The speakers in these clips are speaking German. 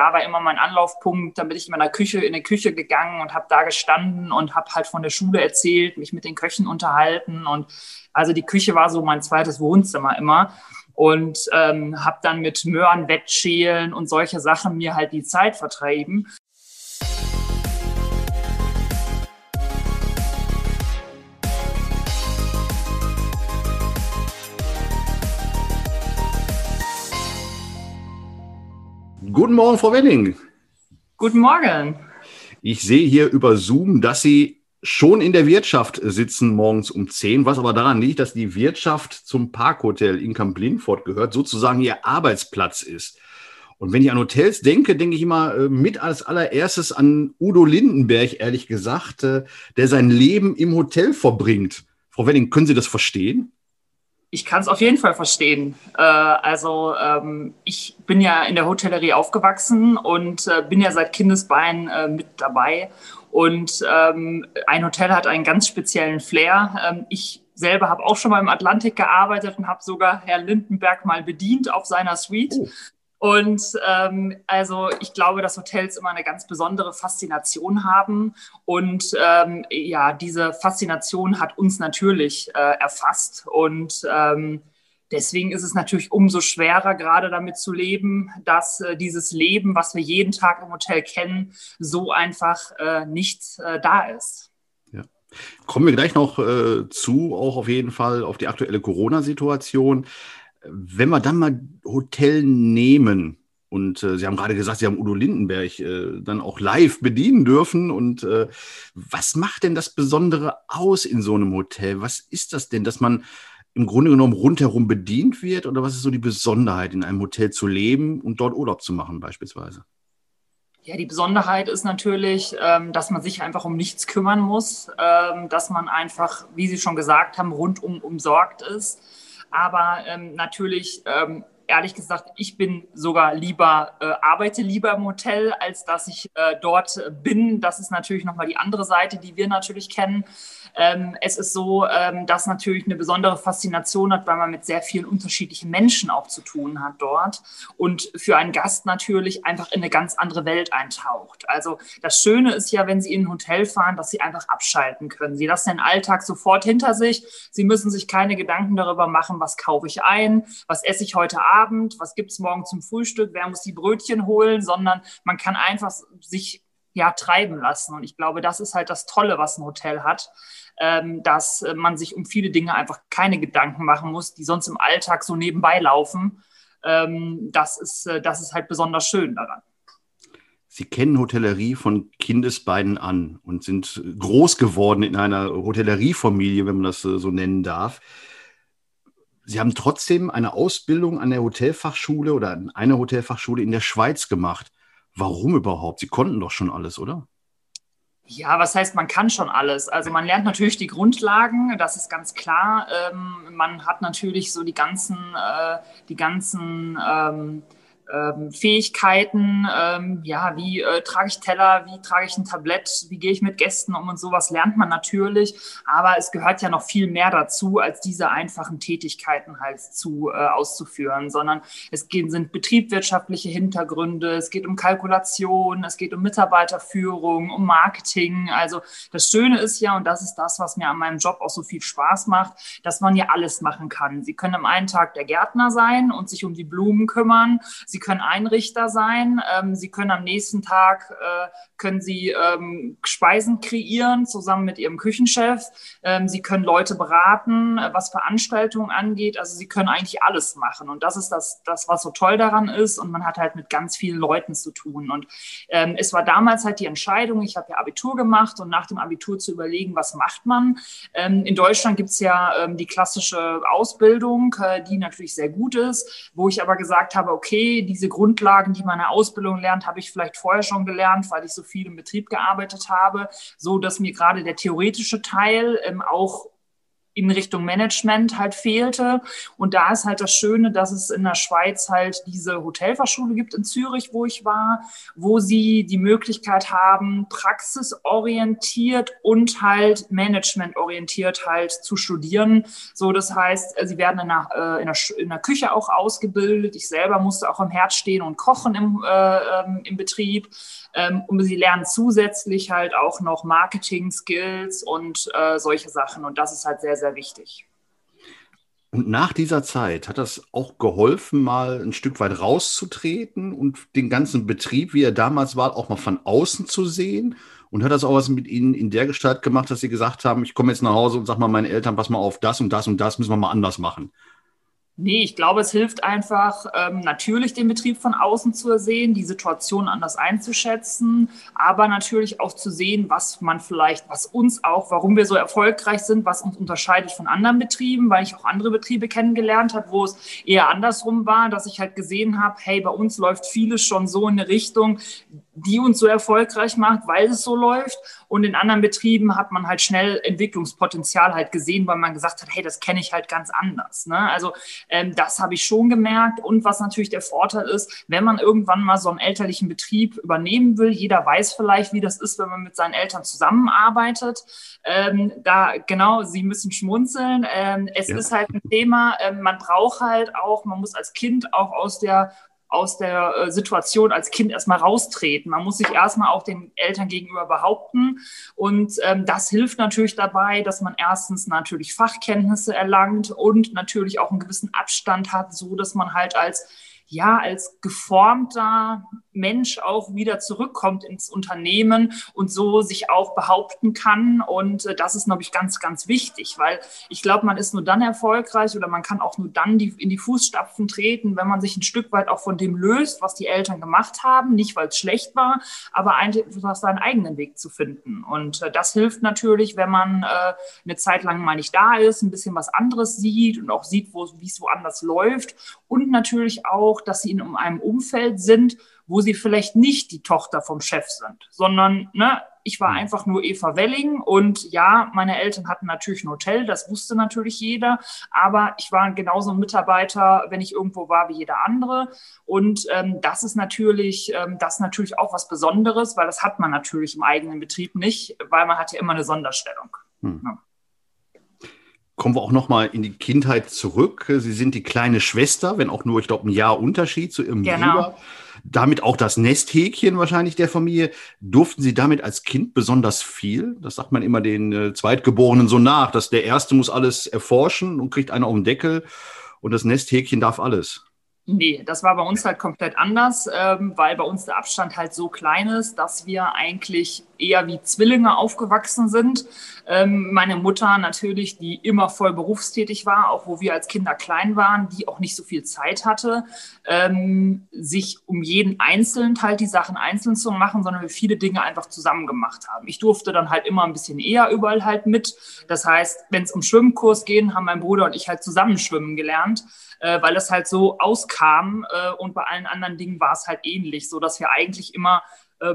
da war immer mein Anlaufpunkt. Dann bin ich in meiner Küche, in die Küche gegangen und habe da gestanden und habe halt von der Schule erzählt, mich mit den Köchen unterhalten. Und also die Küche war so mein zweites Wohnzimmer immer. Und ähm, habe dann mit Möhren, Wettschälen und solche Sachen mir halt die Zeit vertrieben. Guten Morgen, Frau Wenning. Guten Morgen. Ich sehe hier über Zoom, dass Sie schon in der Wirtschaft sitzen morgens um 10, was aber daran liegt, dass die Wirtschaft zum Parkhotel in Camp Lindfort gehört, sozusagen Ihr Arbeitsplatz ist. Und wenn ich an Hotels denke, denke ich immer äh, mit als allererstes an Udo Lindenberg, ehrlich gesagt, äh, der sein Leben im Hotel verbringt. Frau Wenning, können Sie das verstehen? Ich kann es auf jeden Fall verstehen. Äh, also ähm, ich bin ja in der Hotellerie aufgewachsen und äh, bin ja seit Kindesbein äh, mit dabei. Und ähm, ein Hotel hat einen ganz speziellen Flair. Ähm, ich selber habe auch schon mal im Atlantik gearbeitet und habe sogar Herrn Lindenberg mal bedient auf seiner Suite. Oh. Und ähm, also ich glaube, dass Hotels immer eine ganz besondere Faszination haben. Und ähm, ja, diese Faszination hat uns natürlich äh, erfasst. Und ähm, deswegen ist es natürlich umso schwerer, gerade damit zu leben, dass äh, dieses Leben, was wir jeden Tag im Hotel kennen, so einfach äh, nicht äh, da ist. Ja. Kommen wir gleich noch äh, zu, auch auf jeden Fall auf die aktuelle Corona-Situation. Wenn wir dann mal Hotel nehmen, und äh, Sie haben gerade gesagt, Sie haben Udo Lindenberg äh, dann auch live bedienen dürfen. Und äh, was macht denn das Besondere aus in so einem Hotel? Was ist das denn, dass man im Grunde genommen rundherum bedient wird? Oder was ist so die Besonderheit, in einem Hotel zu leben und dort Urlaub zu machen beispielsweise? Ja, die Besonderheit ist natürlich, ähm, dass man sich einfach um nichts kümmern muss, ähm, dass man einfach, wie Sie schon gesagt haben, rundum umsorgt ist aber ähm, natürlich, ähm, ehrlich gesagt, ich bin sogar lieber, äh, arbeite lieber im Hotel, als dass ich äh, dort bin. Das ist natürlich nochmal die andere Seite, die wir natürlich kennen. Ähm, es ist so, ähm, dass natürlich eine besondere Faszination hat, weil man mit sehr vielen unterschiedlichen Menschen auch zu tun hat dort und für einen Gast natürlich einfach in eine ganz andere Welt eintaucht. Also das Schöne ist ja, wenn Sie in ein Hotel fahren, dass Sie einfach abschalten können. Sie lassen den Alltag sofort hinter sich. Sie müssen sich keine Gedanken darüber machen, was kaufe ich ein, was esse ich heute Abend, was gibt es morgen zum Frühstück, wer muss die Brötchen holen, sondern man kann einfach sich ja, treiben lassen. Und ich glaube, das ist halt das Tolle, was ein Hotel hat, ähm, dass man sich um viele Dinge einfach keine Gedanken machen muss, die sonst im Alltag so nebenbei laufen. Ähm, das, ist, äh, das ist halt besonders schön daran. Sie kennen Hotellerie von Kindesbeinen an und sind groß geworden in einer Hotelleriefamilie, wenn man das äh, so nennen darf. Sie haben trotzdem eine Ausbildung an der Hotelfachschule oder an einer Hotelfachschule in der Schweiz gemacht. Warum überhaupt? Sie konnten doch schon alles, oder? Ja, was heißt, man kann schon alles? Also man lernt natürlich die Grundlagen, das ist ganz klar. Ähm, man hat natürlich so die ganzen, äh, die ganzen ähm, ähm, Fähigkeiten, ähm, ja, wie äh, trage ich Teller, wie trage ich ein Tablett, wie gehe ich mit Gästen um und sowas lernt man natürlich, aber es gehört ja noch viel mehr dazu, als diese einfachen Tätigkeiten halt zu äh, auszuführen, sondern es geht, sind betriebswirtschaftliche Hintergründe, es geht um Kalkulation, es geht um Mitarbeiterführung, um Marketing. Also das Schöne ist ja, und das ist das, was mir an meinem Job auch so viel Spaß macht, dass man ja alles machen kann. Sie können am einen Tag der Gärtner sein und sich um die Blumen kümmern. Sie Sie können Einrichter sein. Ähm, Sie können am nächsten Tag äh, können Sie ähm, Speisen kreieren zusammen mit Ihrem Küchenchef. Ähm, Sie können Leute beraten, äh, was Veranstaltungen angeht. Also Sie können eigentlich alles machen. Und das ist das, das, was so toll daran ist. Und man hat halt mit ganz vielen Leuten zu tun. Und ähm, es war damals halt die Entscheidung, ich habe ja Abitur gemacht und nach dem Abitur zu überlegen, was macht man. Ähm, in Deutschland gibt es ja ähm, die klassische Ausbildung, äh, die natürlich sehr gut ist, wo ich aber gesagt habe, okay, diese Grundlagen, die man in der Ausbildung lernt, habe ich vielleicht vorher schon gelernt, weil ich so viel im Betrieb gearbeitet habe, so dass mir gerade der theoretische Teil ähm, auch in Richtung Management halt fehlte. Und da ist halt das Schöne, dass es in der Schweiz halt diese Hotelfachschule gibt in Zürich, wo ich war, wo sie die Möglichkeit haben, praxisorientiert und halt managementorientiert halt zu studieren. So, das heißt, sie werden in der, äh, in der, in der Küche auch ausgebildet. Ich selber musste auch im Herd stehen und kochen im, äh, ähm, im Betrieb. Ähm, und sie lernen zusätzlich halt auch noch Marketing-Skills und äh, solche Sachen. Und das ist halt sehr, sehr wichtig. Und nach dieser Zeit hat das auch geholfen, mal ein Stück weit rauszutreten und den ganzen Betrieb, wie er damals war, auch mal von außen zu sehen? Und hat das auch was mit Ihnen in der Gestalt gemacht, dass Sie gesagt haben, ich komme jetzt nach Hause und sage mal meinen Eltern, pass mal auf, das und das und das müssen wir mal anders machen? Nee, ich glaube, es hilft einfach, ähm, natürlich den Betrieb von außen zu sehen, die Situation anders einzuschätzen, aber natürlich auch zu sehen, was man vielleicht, was uns auch, warum wir so erfolgreich sind, was uns unterscheidet von anderen Betrieben, weil ich auch andere Betriebe kennengelernt habe, wo es eher andersrum war, dass ich halt gesehen habe, hey, bei uns läuft vieles schon so in eine Richtung, die uns so erfolgreich macht, weil es so läuft. Und in anderen Betrieben hat man halt schnell Entwicklungspotenzial halt gesehen, weil man gesagt hat, hey, das kenne ich halt ganz anders. Ne? Also ähm, das habe ich schon gemerkt. Und was natürlich der Vorteil ist, wenn man irgendwann mal so einen elterlichen Betrieb übernehmen will, jeder weiß vielleicht, wie das ist, wenn man mit seinen Eltern zusammenarbeitet. Ähm, da genau, sie müssen schmunzeln. Ähm, es ja. ist halt ein Thema, ähm, man braucht halt auch, man muss als Kind auch aus der aus der äh, Situation als Kind erstmal raustreten. Man muss sich erstmal auch den Eltern gegenüber behaupten. Und ähm, das hilft natürlich dabei, dass man erstens natürlich Fachkenntnisse erlangt und natürlich auch einen gewissen Abstand hat, so dass man halt als ja als geformter Mensch auch wieder zurückkommt ins Unternehmen und so sich auch behaupten kann. Und äh, das ist, glaube ich, ganz, ganz wichtig, weil ich glaube, man ist nur dann erfolgreich oder man kann auch nur dann die, in die Fußstapfen treten, wenn man sich ein Stück weit auch von dem löst, was die Eltern gemacht haben. Nicht, weil es schlecht war, aber einfach seinen eigenen Weg zu finden. Und äh, das hilft natürlich, wenn man äh, eine Zeit lang mal nicht da ist, ein bisschen was anderes sieht und auch sieht, wie es woanders läuft. Und natürlich auch, dass sie in einem Umfeld sind, wo sie vielleicht nicht die Tochter vom Chef sind, sondern ne, ich war mhm. einfach nur Eva Welling und ja, meine Eltern hatten natürlich ein Hotel, das wusste natürlich jeder, aber ich war genauso ein Mitarbeiter, wenn ich irgendwo war, wie jeder andere. Und ähm, das ist natürlich, ähm, das ist natürlich auch was Besonderes, weil das hat man natürlich im eigenen Betrieb nicht, weil man hat ja immer eine Sonderstellung. Hm. Ja kommen wir auch noch mal in die Kindheit zurück. Sie sind die kleine Schwester, wenn auch nur, ich glaube, ein Jahr Unterschied zu Ihrem genau. Bruder. Damit auch das Nesthäkchen wahrscheinlich der Familie. Durften Sie damit als Kind besonders viel? Das sagt man immer den äh, Zweitgeborenen so nach, dass der Erste muss alles erforschen und kriegt einen auf den Deckel und das Nesthäkchen darf alles. Nee, das war bei uns halt komplett anders, ähm, weil bei uns der Abstand halt so klein ist, dass wir eigentlich eher wie Zwillinge aufgewachsen sind. Ähm, meine Mutter natürlich, die immer voll berufstätig war, auch wo wir als Kinder klein waren, die auch nicht so viel Zeit hatte, ähm, sich um jeden einzeln halt die Sachen einzeln zu machen, sondern wir viele Dinge einfach zusammen gemacht haben. Ich durfte dann halt immer ein bisschen eher überall halt mit. Das heißt, wenn es um Schwimmkurs ging, haben mein Bruder und ich halt zusammen schwimmen gelernt, äh, weil es halt so auskam äh, und bei allen anderen Dingen war es halt ähnlich, so dass wir eigentlich immer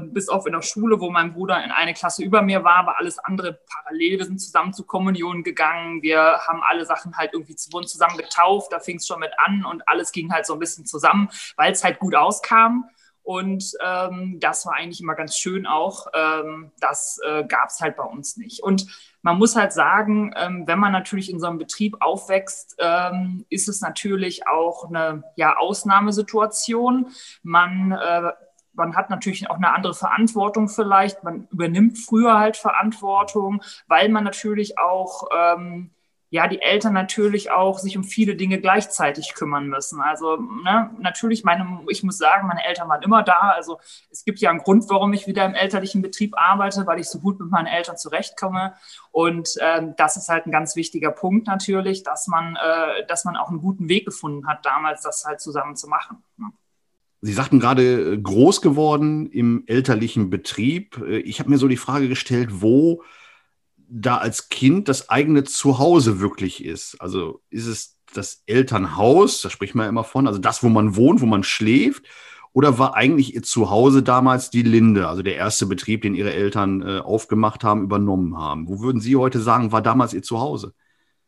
bis auf in der Schule, wo mein Bruder in eine Klasse über mir war, war alles andere parallel. Wir sind zusammen zur Kommunion gegangen. Wir haben alle Sachen halt irgendwie wurden zusammen getauft. Da fing es schon mit an und alles ging halt so ein bisschen zusammen, weil es halt gut auskam. Und ähm, das war eigentlich immer ganz schön auch. Ähm, das äh, gab es halt bei uns nicht. Und man muss halt sagen, ähm, wenn man natürlich in so einem Betrieb aufwächst, ähm, ist es natürlich auch eine ja, Ausnahmesituation. Man äh, man hat natürlich auch eine andere Verantwortung vielleicht. Man übernimmt früher halt Verantwortung, weil man natürlich auch, ähm, ja, die Eltern natürlich auch sich um viele Dinge gleichzeitig kümmern müssen. Also ne, natürlich, meine, ich muss sagen, meine Eltern waren immer da. Also es gibt ja einen Grund, warum ich wieder im elterlichen Betrieb arbeite, weil ich so gut mit meinen Eltern zurechtkomme. Und ähm, das ist halt ein ganz wichtiger Punkt natürlich, dass man, äh, dass man auch einen guten Weg gefunden hat, damals das halt zusammen zu machen. Ne? Sie sagten gerade äh, groß geworden im elterlichen Betrieb. Äh, ich habe mir so die Frage gestellt, wo da als Kind das eigene Zuhause wirklich ist. Also ist es das Elternhaus, da spricht man immer von, also das, wo man wohnt, wo man schläft, oder war eigentlich Ihr Zuhause damals die Linde, also der erste Betrieb, den Ihre Eltern äh, aufgemacht haben, übernommen haben? Wo würden Sie heute sagen, war damals Ihr Zuhause?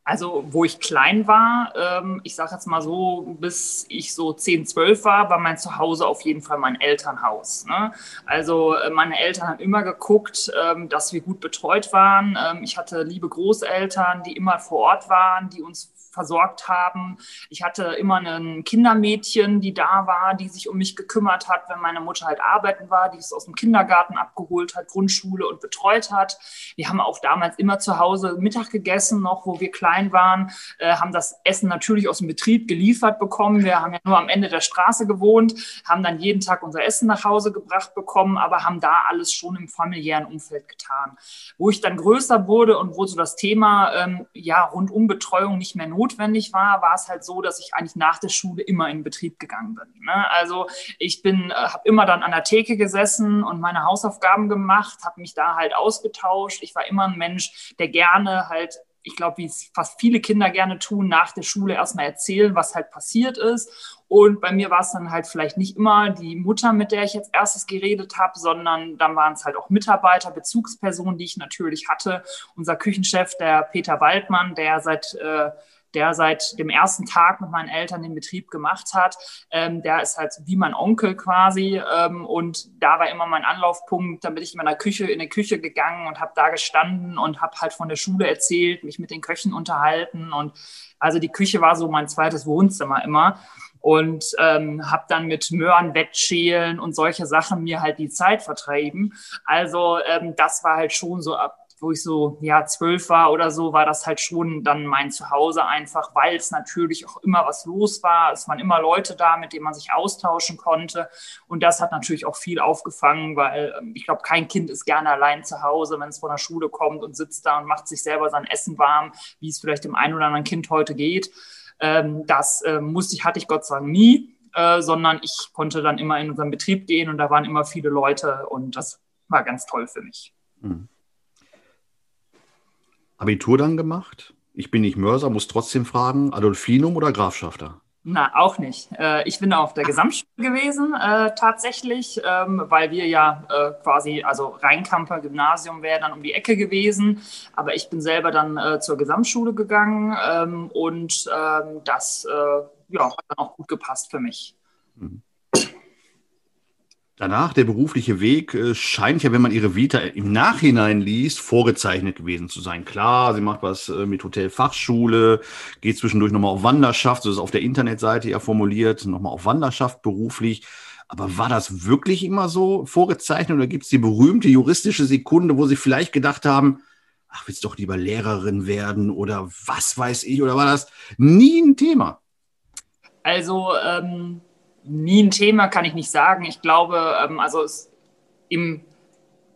Also, wo ich klein war, ähm, ich sage jetzt mal so, bis ich so 10, 12 war, war mein Zuhause auf jeden Fall mein Elternhaus. Ne? Also, äh, meine Eltern haben immer geguckt, ähm, dass wir gut betreut waren. Ähm, ich hatte liebe Großeltern, die immer vor Ort waren, die uns versorgt haben. Ich hatte immer ein Kindermädchen, die da war, die sich um mich gekümmert hat, wenn meine Mutter halt arbeiten war, die es aus dem Kindergarten abgeholt hat, Grundschule und betreut hat. Wir haben auch damals immer zu Hause Mittag gegessen, noch wo wir klein waren, äh, haben das Essen natürlich aus dem Betrieb geliefert bekommen. Wir haben ja nur am Ende der Straße gewohnt, haben dann jeden Tag unser Essen nach Hause gebracht bekommen, aber haben da alles schon im familiären Umfeld getan. Wo ich dann größer wurde und wo so das Thema ähm, ja rundum Betreuung nicht mehr notwendig notwendig war, war es halt so, dass ich eigentlich nach der Schule immer in Betrieb gegangen bin. Ne? Also ich bin, äh, habe immer dann an der Theke gesessen und meine Hausaufgaben gemacht, habe mich da halt ausgetauscht. Ich war immer ein Mensch, der gerne halt ich glaube, wie es fast viele Kinder gerne tun, nach der Schule erstmal erzählen, was halt passiert ist. Und bei mir war es dann halt vielleicht nicht immer die Mutter, mit der ich jetzt erstes geredet habe, sondern dann waren es halt auch Mitarbeiter, Bezugspersonen, die ich natürlich hatte. Unser Küchenchef, der Peter Waldmann, der seit äh, der seit dem ersten Tag mit meinen Eltern den Betrieb gemacht hat. Ähm, der ist halt wie mein Onkel quasi. Ähm, und da war immer mein Anlaufpunkt. Dann bin ich in meiner Küche, in die Küche gegangen und habe da gestanden und habe halt von der Schule erzählt, mich mit den Köchen unterhalten. Und also die Küche war so mein zweites Wohnzimmer immer und ähm, habe dann mit Möhren wettschälen und solche Sachen mir halt die Zeit vertrieben. Also ähm, das war halt schon so ab wo ich so ja zwölf war oder so, war das halt schon dann mein Zuhause einfach, weil es natürlich auch immer was los war. Es waren immer Leute da, mit denen man sich austauschen konnte. Und das hat natürlich auch viel aufgefangen, weil ähm, ich glaube, kein Kind ist gerne allein zu Hause, wenn es von der Schule kommt und sitzt da und macht sich selber sein Essen warm, wie es vielleicht dem einen oder anderen Kind heute geht. Ähm, das äh, musste ich, hatte ich Gott sei Dank nie. Äh, sondern ich konnte dann immer in unseren Betrieb gehen und da waren immer viele Leute und das war ganz toll für mich. Mhm. Abitur dann gemacht? Ich bin nicht Mörser, muss trotzdem fragen, Adolfinum oder Grafschafter? Na, auch nicht. Äh, ich bin auf der Gesamtschule gewesen, äh, tatsächlich, ähm, weil wir ja äh, quasi, also Rheinkamper Gymnasium wäre dann um die Ecke gewesen. Aber ich bin selber dann äh, zur Gesamtschule gegangen ähm, und ähm, das ja, hat dann auch gut gepasst für mich. Mhm. Danach, der berufliche Weg äh, scheint ja, wenn man ihre Vita im Nachhinein liest, vorgezeichnet gewesen zu sein. Klar, sie macht was äh, mit Hotelfachschule, geht zwischendurch nochmal auf Wanderschaft, so ist es auf der Internetseite ja formuliert, nochmal auf Wanderschaft beruflich. Aber war das wirklich immer so vorgezeichnet oder gibt es die berühmte juristische Sekunde, wo sie vielleicht gedacht haben, ach, willst doch lieber Lehrerin werden oder was weiß ich, oder war das nie ein Thema? Also, ähm nie ein Thema, kann ich nicht sagen. Ich glaube, ähm, also es, im,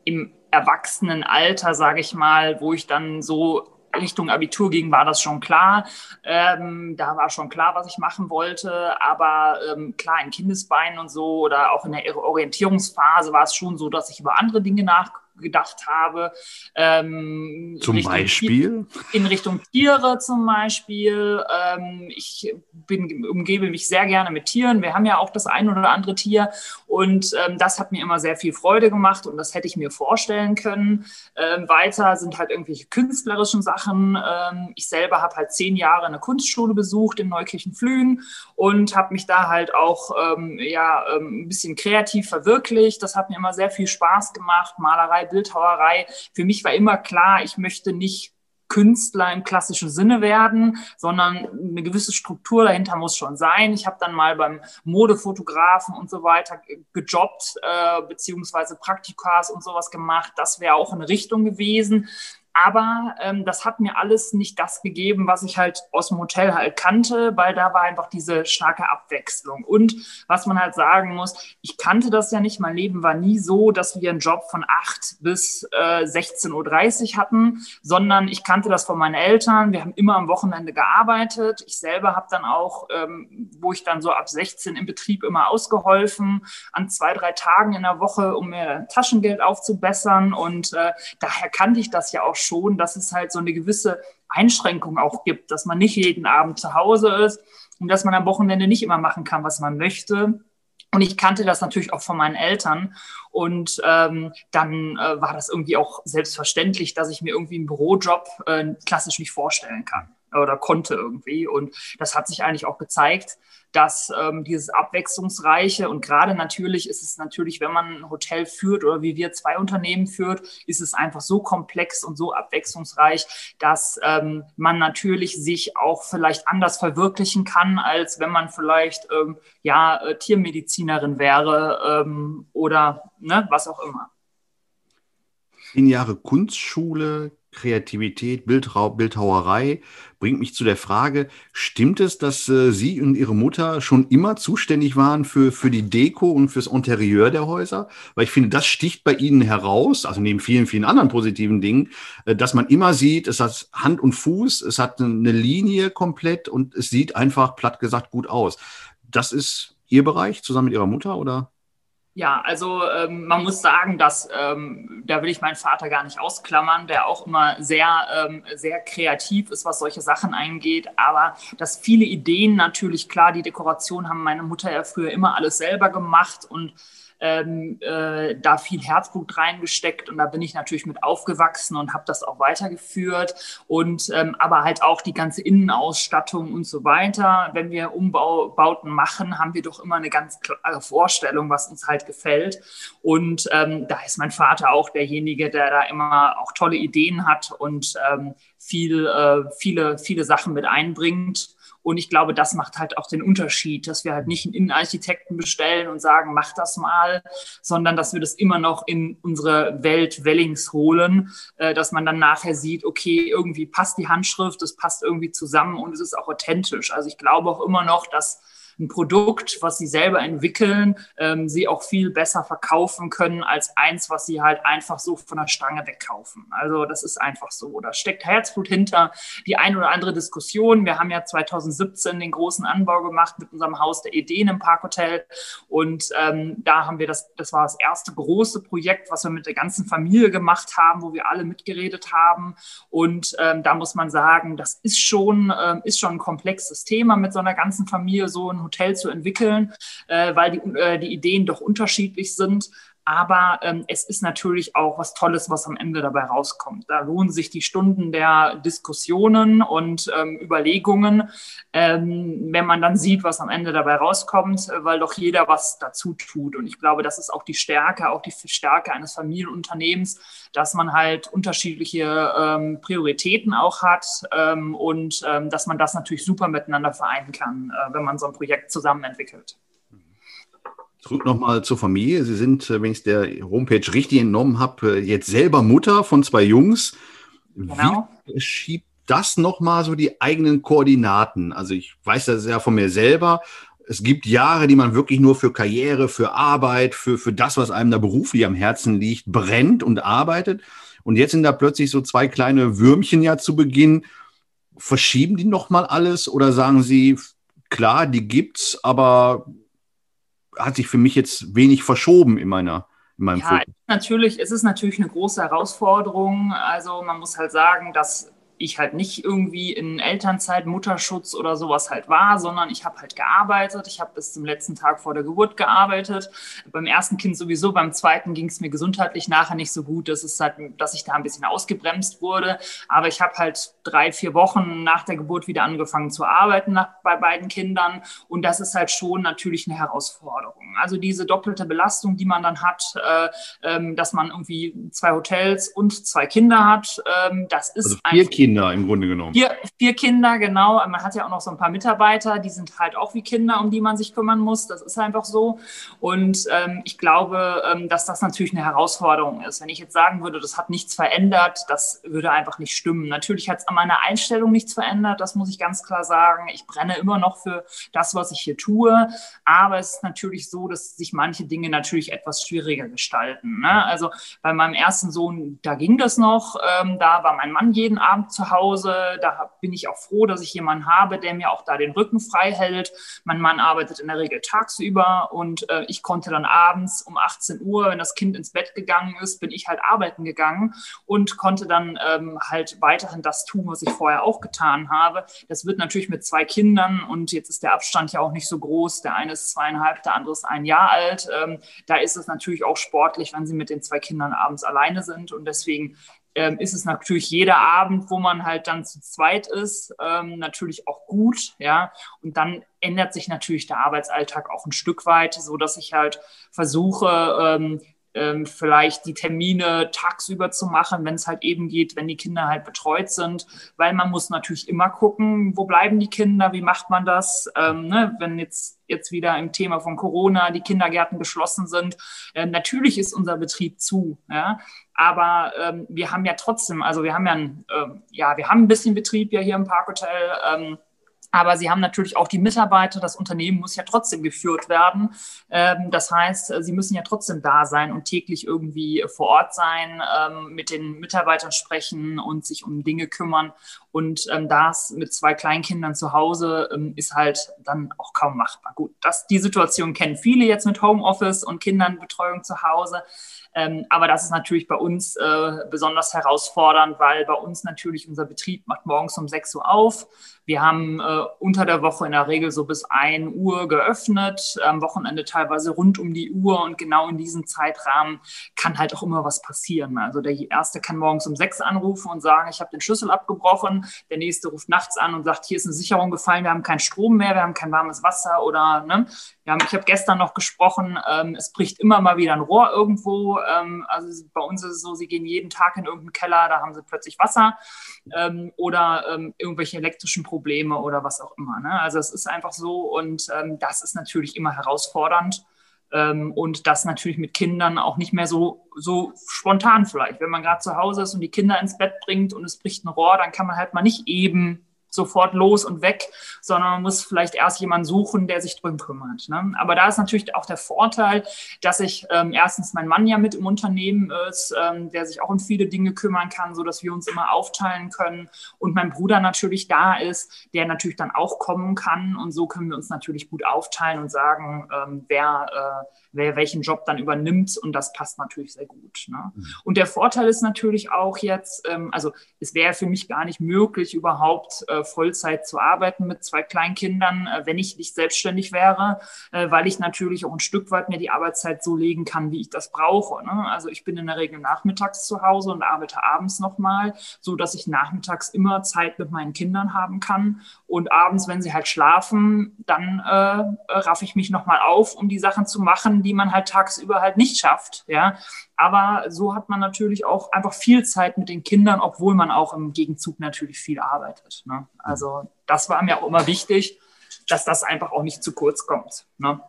im Erwachsenenalter, sage ich mal, wo ich dann so Richtung Abitur ging, war das schon klar. Ähm, da war schon klar, was ich machen wollte. Aber ähm, klar, in Kindesbeinen und so oder auch in der Orientierungsphase war es schon so, dass ich über andere Dinge nach gedacht habe. Ähm, zum Richtung Beispiel? in Richtung Tiere zum Beispiel. Ähm, ich bin, umgebe mich sehr gerne mit Tieren. Wir haben ja auch das ein oder andere Tier und ähm, das hat mir immer sehr viel Freude gemacht und das hätte ich mir vorstellen können. Ähm, weiter sind halt irgendwelche künstlerischen Sachen. Ähm, ich selber habe halt zehn Jahre eine Kunstschule besucht in Neukirchen-Flühen und habe mich da halt auch ähm, ja, ein bisschen kreativ verwirklicht. Das hat mir immer sehr viel Spaß gemacht. Malerei Malerei, Bildhauerei. Für mich war immer klar, ich möchte nicht Künstler im klassischen Sinne werden, sondern eine gewisse Struktur dahinter muss schon sein. Ich habe dann mal beim Modefotografen und so weiter gejobbt, äh, beziehungsweise Praktikas und sowas gemacht. Das wäre auch eine Richtung gewesen. Aber ähm, das hat mir alles nicht das gegeben, was ich halt aus dem Hotel halt kannte, weil da war einfach diese starke Abwechslung. Und was man halt sagen muss, ich kannte das ja nicht. Mein Leben war nie so, dass wir einen Job von 8 bis äh, 16.30 Uhr hatten, sondern ich kannte das von meinen Eltern. Wir haben immer am Wochenende gearbeitet. Ich selber habe dann auch, ähm, wo ich dann so ab 16 im Betrieb immer ausgeholfen, an zwei, drei Tagen in der Woche, um mir Taschengeld aufzubessern. Und äh, daher kannte ich das ja auch schon, dass es halt so eine gewisse Einschränkung auch gibt, dass man nicht jeden Abend zu Hause ist und dass man am Wochenende nicht immer machen kann, was man möchte. Und ich kannte das natürlich auch von meinen Eltern. Und ähm, dann äh, war das irgendwie auch selbstverständlich, dass ich mir irgendwie einen Bürojob äh, klassisch nicht vorstellen kann. Oder konnte irgendwie. Und das hat sich eigentlich auch gezeigt, dass ähm, dieses abwechslungsreiche und gerade natürlich ist es natürlich, wenn man ein Hotel führt oder wie wir zwei Unternehmen führt, ist es einfach so komplex und so abwechslungsreich, dass ähm, man natürlich sich auch vielleicht anders verwirklichen kann, als wenn man vielleicht ähm, ja äh, Tiermedizinerin wäre ähm, oder ne, was auch immer. Zehn Jahre Kunstschule, Kreativität, Bildhau Bildhauerei bringt mich zu der Frage, stimmt es, dass äh, Sie und Ihre Mutter schon immer zuständig waren für, für die Deko und fürs Interieur der Häuser? Weil ich finde, das sticht bei Ihnen heraus, also neben vielen, vielen anderen positiven Dingen, äh, dass man immer sieht, es hat Hand und Fuß, es hat eine Linie komplett und es sieht einfach platt gesagt gut aus. Das ist Ihr Bereich zusammen mit Ihrer Mutter oder? Ja, also ähm, man muss sagen, dass ähm, da will ich meinen Vater gar nicht ausklammern, der auch immer sehr, ähm, sehr kreativ ist, was solche Sachen eingeht. Aber dass viele Ideen natürlich klar, die Dekoration haben meine Mutter ja früher immer alles selber gemacht und ähm, äh, da viel Herzblut reingesteckt und da bin ich natürlich mit aufgewachsen und habe das auch weitergeführt und ähm, aber halt auch die ganze Innenausstattung und so weiter. Wenn wir Umbauten machen, haben wir doch immer eine ganz klare Vorstellung, was uns halt gefällt und ähm, da ist mein Vater auch derjenige, der da immer auch tolle Ideen hat und ähm, viel, äh, viele, viele Sachen mit einbringt. Und ich glaube, das macht halt auch den Unterschied, dass wir halt nicht einen Innenarchitekten bestellen und sagen, mach das mal, sondern dass wir das immer noch in unsere Welt Wellings holen, äh, dass man dann nachher sieht, okay, irgendwie passt die Handschrift, es passt irgendwie zusammen und es ist auch authentisch. Also ich glaube auch immer noch, dass ein Produkt, was sie selber entwickeln, ähm, sie auch viel besser verkaufen können als eins, was sie halt einfach so von der Stange wegkaufen. Also das ist einfach so. Da steckt Herzblut hinter. Die ein oder andere Diskussion. Wir haben ja 2017 den großen Anbau gemacht mit unserem Haus der Ideen im Parkhotel. Und ähm, da haben wir das, das war das erste große Projekt, was wir mit der ganzen Familie gemacht haben, wo wir alle mitgeredet haben. Und ähm, da muss man sagen, das ist schon, ähm, ist schon ein komplexes Thema mit so einer ganzen Familie so ein Hotel zu entwickeln, äh, weil die, äh, die Ideen doch unterschiedlich sind. Aber ähm, es ist natürlich auch was Tolles, was am Ende dabei rauskommt. Da lohnen sich die Stunden der Diskussionen und ähm, Überlegungen, ähm, wenn man dann sieht, was am Ende dabei rauskommt, weil doch jeder was dazu tut. Und ich glaube, das ist auch die Stärke, auch die Stärke eines Familienunternehmens, dass man halt unterschiedliche ähm, Prioritäten auch hat ähm, und ähm, dass man das natürlich super miteinander vereinen kann, äh, wenn man so ein Projekt zusammen entwickelt. Zurück nochmal zur Familie. Sie sind, äh, wenn ich es der Homepage richtig entnommen habe, äh, jetzt selber Mutter von zwei Jungs. Genau. Wie schiebt das nochmal so die eigenen Koordinaten? Also ich weiß das ja von mir selber. Es gibt Jahre, die man wirklich nur für Karriere, für Arbeit, für, für das, was einem da beruflich am Herzen liegt, brennt und arbeitet. Und jetzt sind da plötzlich so zwei kleine Würmchen ja zu Beginn. Verschieben die nochmal alles oder sagen sie, klar, die gibt's, aber hat sich für mich jetzt wenig verschoben in meiner in meinem ja, Fokus. Natürlich, es ist natürlich eine große Herausforderung. Also man muss halt sagen, dass ich halt nicht irgendwie in Elternzeit, Mutterschutz oder sowas halt war, sondern ich habe halt gearbeitet. Ich habe bis zum letzten Tag vor der Geburt gearbeitet. Beim ersten Kind sowieso, beim zweiten ging es mir gesundheitlich nachher nicht so gut. Das ist halt, dass ich da ein bisschen ausgebremst wurde. Aber ich habe halt drei, vier Wochen nach der Geburt wieder angefangen zu arbeiten nach, bei beiden Kindern. Und das ist halt schon natürlich eine Herausforderung. Also diese doppelte Belastung, die man dann hat, äh, äh, dass man irgendwie zwei Hotels und zwei Kinder hat, äh, das ist also vier Kinder Kinder im Grunde genommen. Vier, vier Kinder, genau. Man hat ja auch noch so ein paar Mitarbeiter, die sind halt auch wie Kinder, um die man sich kümmern muss. Das ist einfach so. Und ähm, ich glaube, ähm, dass das natürlich eine Herausforderung ist. Wenn ich jetzt sagen würde, das hat nichts verändert, das würde einfach nicht stimmen. Natürlich hat es an meiner Einstellung nichts verändert, das muss ich ganz klar sagen. Ich brenne immer noch für das, was ich hier tue. Aber es ist natürlich so, dass sich manche Dinge natürlich etwas schwieriger gestalten. Ne? Also bei meinem ersten Sohn, da ging das noch. Ähm, da war mein Mann jeden Abend zu Hause. Da bin ich auch froh, dass ich jemanden habe, der mir auch da den Rücken frei hält. Mein Mann arbeitet in der Regel tagsüber und äh, ich konnte dann abends um 18 Uhr, wenn das Kind ins Bett gegangen ist, bin ich halt arbeiten gegangen und konnte dann ähm, halt weiterhin das tun, was ich vorher auch getan habe. Das wird natürlich mit zwei Kindern und jetzt ist der Abstand ja auch nicht so groß. Der eine ist zweieinhalb, der andere ist ein Jahr alt. Ähm, da ist es natürlich auch sportlich, wenn sie mit den zwei Kindern abends alleine sind und deswegen ähm, ist es natürlich jeder Abend, wo man halt dann zu zweit ist, ähm, natürlich auch gut, ja. Und dann ändert sich natürlich der Arbeitsalltag auch ein Stück weit, so dass ich halt versuche, ähm, ähm, vielleicht die Termine tagsüber zu machen, wenn es halt eben geht, wenn die Kinder halt betreut sind, weil man muss natürlich immer gucken, wo bleiben die Kinder, wie macht man das, ähm, ne? wenn jetzt jetzt wieder im Thema von Corona die Kindergärten geschlossen sind. Äh, natürlich ist unser Betrieb zu, ja, aber ähm, wir haben ja trotzdem, also wir haben ja, ein, äh, ja, wir haben ein bisschen Betrieb ja hier im Parkhotel. Aber sie haben natürlich auch die Mitarbeiter. Das Unternehmen muss ja trotzdem geführt werden. Ähm, das heißt, äh, sie müssen ja trotzdem da sein und täglich irgendwie vor Ort sein, ähm, mit den Mitarbeitern sprechen und sich um Dinge kümmern. Und ähm, das mit zwei Kleinkindern zu Hause ist halt dann auch kaum machbar. Gut, das, die Situation kennen viele jetzt mit Homeoffice und Kindernbetreuung zu Hause. Ähm, aber das ist natürlich bei uns äh, besonders herausfordernd, weil bei uns natürlich unser Betrieb macht morgens um 6 Uhr auf. Wir haben äh, unter der Woche in der Regel so bis 1 Uhr geöffnet, am Wochenende teilweise rund um die Uhr und genau in diesem Zeitrahmen kann halt auch immer was passieren. Also der erste kann morgens um 6 anrufen und sagen, ich habe den Schlüssel abgebrochen. Der nächste ruft nachts an und sagt, hier ist eine Sicherung gefallen, wir haben keinen Strom mehr, wir haben kein warmes Wasser oder ne, wir haben, ich habe gestern noch gesprochen, ähm, es bricht immer mal wieder ein Rohr irgendwo. Ähm, also bei uns ist es so, sie gehen jeden Tag in irgendeinen Keller, da haben sie plötzlich Wasser ähm, oder ähm, irgendwelche elektrischen Probleme oder was auch immer. Ne? Also es ist einfach so und ähm, das ist natürlich immer herausfordernd. Ähm, und das natürlich mit Kindern auch nicht mehr so, so spontan vielleicht. Wenn man gerade zu Hause ist und die Kinder ins Bett bringt und es bricht ein Rohr, dann kann man halt mal nicht eben sofort los und weg, sondern man muss vielleicht erst jemanden suchen, der sich drum kümmert. Ne? Aber da ist natürlich auch der Vorteil, dass ich ähm, erstens mein Mann ja mit im Unternehmen ist, ähm, der sich auch um viele Dinge kümmern kann, so dass wir uns immer aufteilen können und mein Bruder natürlich da ist, der natürlich dann auch kommen kann und so können wir uns natürlich gut aufteilen und sagen, ähm, wer äh, wer welchen Job dann übernimmt und das passt natürlich sehr gut. Ne? Mhm. Und der Vorteil ist natürlich auch jetzt, ähm, also es wäre für mich gar nicht möglich, überhaupt äh, Vollzeit zu arbeiten mit zwei Kleinkindern, äh, wenn ich nicht selbstständig wäre, äh, weil ich natürlich auch ein Stück weit mir die Arbeitszeit so legen kann, wie ich das brauche. Ne? Also ich bin in der Regel nachmittags zu Hause und arbeite abends nochmal, so dass ich nachmittags immer Zeit mit meinen Kindern haben kann und abends, wenn sie halt schlafen, dann äh, raff ich mich nochmal auf, um die Sachen zu machen, die man halt tagsüber halt nicht schafft. Ja, aber so hat man natürlich auch einfach viel Zeit mit den Kindern, obwohl man auch im Gegenzug natürlich viel arbeitet. Ne? Also das war mir auch immer wichtig, dass das einfach auch nicht zu kurz kommt. Ne?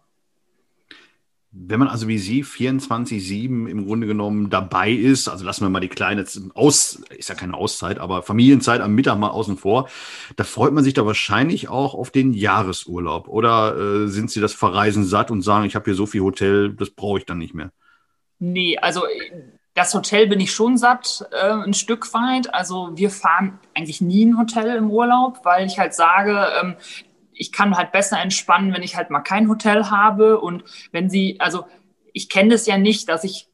Wenn man also wie Sie 24-7 im Grunde genommen dabei ist, also lassen wir mal die kleine Aus, ist ja keine Auszeit, aber Familienzeit am Mittag mal außen vor, da freut man sich da wahrscheinlich auch auf den Jahresurlaub. Oder äh, sind Sie das Verreisen satt und sagen, ich habe hier so viel Hotel, das brauche ich dann nicht mehr? Nee, also das Hotel bin ich schon satt, äh, ein Stück weit. Also wir fahren eigentlich nie ein Hotel im Urlaub, weil ich halt sage, ähm, ich kann halt besser entspannen, wenn ich halt mal kein Hotel habe. Und wenn sie, also ich kenne das ja nicht, dass ich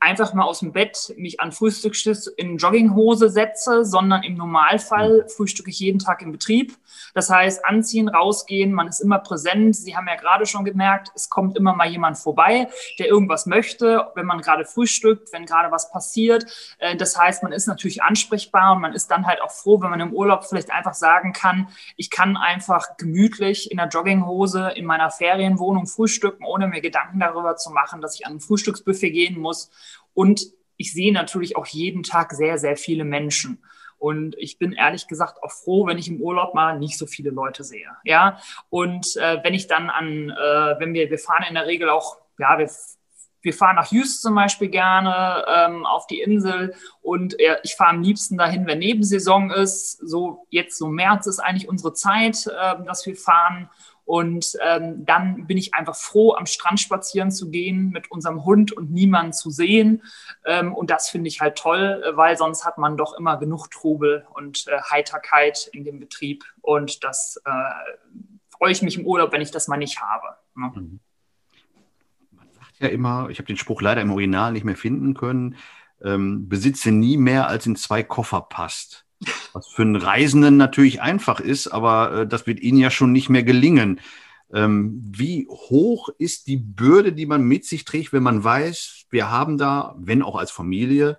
einfach mal aus dem Bett mich an Frühstückstisch in Jogginghose setze, sondern im Normalfall mhm. frühstücke ich jeden Tag im Betrieb. Das heißt, anziehen, rausgehen, man ist immer präsent. Sie haben ja gerade schon gemerkt, es kommt immer mal jemand vorbei, der irgendwas möchte, wenn man gerade frühstückt, wenn gerade was passiert. Äh, das heißt, man ist natürlich ansprechbar und man ist dann halt auch froh, wenn man im Urlaub vielleicht einfach sagen kann, ich kann einfach gemütlich in der Jogginghose in meiner Ferienwohnung frühstücken, ohne mir Gedanken darüber zu machen, dass ich an ein Frühstücksbuffet gehen muss und ich sehe natürlich auch jeden Tag sehr, sehr viele Menschen. Und ich bin ehrlich gesagt auch froh, wenn ich im Urlaub mal nicht so viele Leute sehe. Ja, und äh, wenn ich dann an, äh, wenn wir, wir fahren in der Regel auch, ja, wir, wir fahren nach Houston zum Beispiel gerne ähm, auf die Insel und äh, ich fahre am liebsten dahin, wenn Nebensaison ist. So jetzt so März ist eigentlich unsere Zeit, äh, dass wir fahren und ähm, dann bin ich einfach froh, am Strand spazieren zu gehen mit unserem Hund und niemanden zu sehen. Ähm, und das finde ich halt toll, weil sonst hat man doch immer genug Trubel und äh, Heiterkeit in dem Betrieb. Und das äh, freue ich mich im Urlaub, wenn ich das mal nicht habe. Ne? Mhm. Man sagt ja immer, ich habe den Spruch leider im Original nicht mehr finden können, ähm, besitze nie mehr als in zwei Koffer passt. Was für einen Reisenden natürlich einfach ist, aber äh, das wird Ihnen ja schon nicht mehr gelingen. Ähm, wie hoch ist die Bürde, die man mit sich trägt, wenn man weiß, wir haben da, wenn auch als Familie,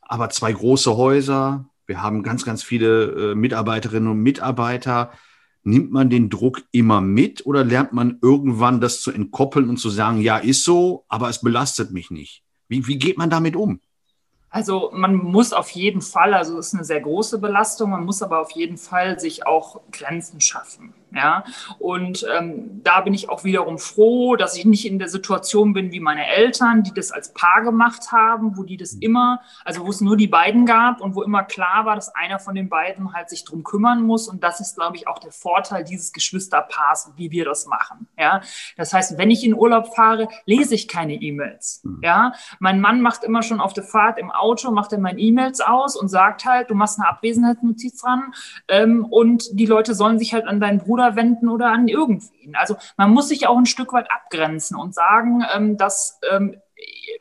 aber zwei große Häuser. Wir haben ganz, ganz viele äh, Mitarbeiterinnen und Mitarbeiter. Nimmt man den Druck immer mit oder lernt man irgendwann das zu entkoppeln und zu sagen, ja, ist so, aber es belastet mich nicht? Wie, wie geht man damit um? Also man muss auf jeden Fall, also es ist eine sehr große Belastung, man muss aber auf jeden Fall sich auch Grenzen schaffen. Ja, und ähm, da bin ich auch wiederum froh, dass ich nicht in der Situation bin wie meine Eltern, die das als Paar gemacht haben, wo die das immer, also wo es nur die beiden gab und wo immer klar war, dass einer von den beiden halt sich drum kümmern muss. Und das ist, glaube ich, auch der Vorteil dieses Geschwisterpaars, wie wir das machen. Ja, das heißt, wenn ich in Urlaub fahre, lese ich keine E-Mails. Mhm. Ja, mein Mann macht immer schon auf der Fahrt im Auto, macht er meine E-Mails aus und sagt halt, du machst eine Abwesenheitsnotiz dran ähm, und die Leute sollen sich halt an deinen Bruder Bruder wenden oder an irgendwen. Also man muss sich auch ein Stück weit abgrenzen und sagen, ähm, dass ähm,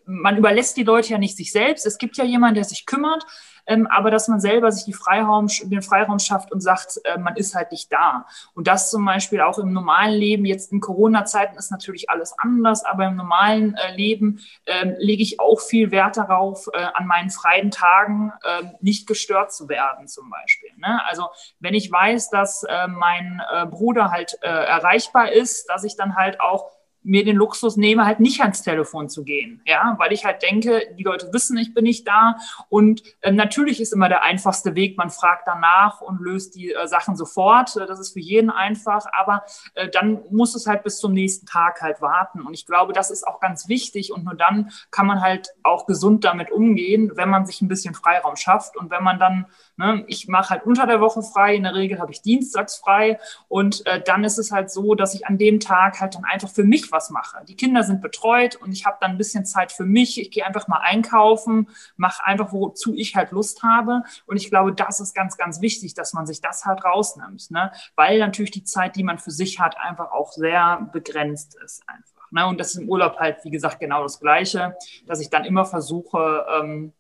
man überlässt die Leute ja nicht sich selbst. Es gibt ja jemanden, der sich kümmert ähm, aber dass man selber sich die Freiraum, den Freiraum schafft und sagt, äh, man ist halt nicht da. Und das zum Beispiel auch im normalen Leben, jetzt in Corona-Zeiten ist natürlich alles anders, aber im normalen äh, Leben äh, lege ich auch viel Wert darauf, äh, an meinen freien Tagen ähm, nicht gestört zu werden zum Beispiel. Ne? Also wenn ich weiß, dass äh, mein äh, Bruder halt erreichbar ist, dass ich dann halt auch mir den Luxus nehme, halt nicht ans Telefon zu gehen. Ja, weil ich halt denke, die Leute wissen, ich bin nicht da. Und äh, natürlich ist immer der einfachste Weg, man fragt danach und löst die äh, Sachen sofort. Äh, das ist für jeden einfach. Aber äh, dann muss es halt bis zum nächsten Tag halt warten. Und ich glaube, das ist auch ganz wichtig. Und nur dann kann man halt auch gesund damit umgehen, wenn man sich ein bisschen Freiraum schafft und wenn man dann Ne? Ich mache halt unter der Woche frei, in der Regel habe ich dienstags frei und äh, dann ist es halt so, dass ich an dem Tag halt dann einfach für mich was mache. Die Kinder sind betreut und ich habe dann ein bisschen Zeit für mich. Ich gehe einfach mal einkaufen, mache einfach, wozu ich halt Lust habe. Und ich glaube, das ist ganz, ganz wichtig, dass man sich das halt rausnimmt, ne? weil natürlich die Zeit, die man für sich hat, einfach auch sehr begrenzt ist einfach. Ne? Und das ist im Urlaub halt, wie gesagt, genau das Gleiche, dass ich dann immer versuche, ähm,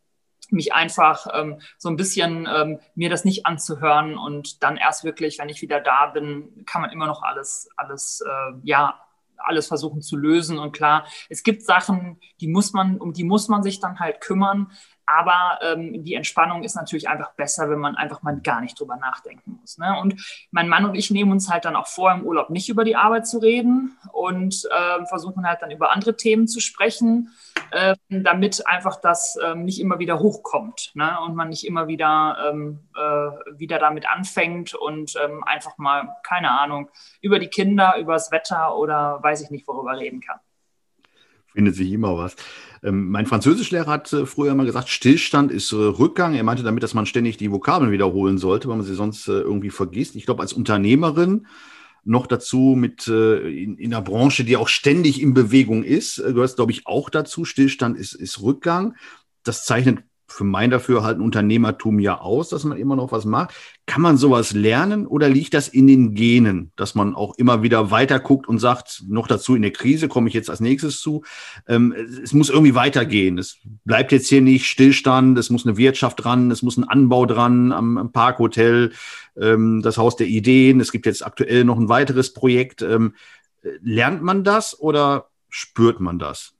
mich einfach ähm, so ein bisschen ähm, mir das nicht anzuhören und dann erst wirklich, wenn ich wieder da bin, kann man immer noch alles, alles, äh, ja, alles versuchen zu lösen. Und klar, es gibt Sachen, die muss man, um die muss man sich dann halt kümmern. Aber ähm, die Entspannung ist natürlich einfach besser, wenn man einfach mal gar nicht drüber nachdenken muss. Ne? Und mein Mann und ich nehmen uns halt dann auch vor, im Urlaub nicht über die Arbeit zu reden und äh, versuchen halt dann über andere Themen zu sprechen, äh, damit einfach das äh, nicht immer wieder hochkommt ne? und man nicht immer wieder, ähm, äh, wieder damit anfängt und ähm, einfach mal, keine Ahnung, über die Kinder, über das Wetter oder weiß ich nicht, worüber reden kann findet sich immer was. Ähm, mein Französischlehrer hat äh, früher immer gesagt, Stillstand ist äh, Rückgang. Er meinte damit, dass man ständig die Vokabeln wiederholen sollte, weil man sie sonst äh, irgendwie vergisst. Ich glaube, als Unternehmerin noch dazu mit äh, in, in einer Branche, die auch ständig in Bewegung ist, äh, gehört es, glaube ich, auch dazu. Stillstand ist, ist Rückgang. Das zeichnet für mein Dafürhalten Unternehmertum ja aus, dass man immer noch was macht. Kann man sowas lernen oder liegt das in den Genen, dass man auch immer wieder weiter guckt und sagt, noch dazu in der Krise komme ich jetzt als nächstes zu. Ähm, es muss irgendwie weitergehen. Es bleibt jetzt hier nicht Stillstand, es muss eine Wirtschaft dran, es muss ein Anbau dran am, am Parkhotel, ähm, das Haus der Ideen. Es gibt jetzt aktuell noch ein weiteres Projekt. Ähm, lernt man das oder spürt man das?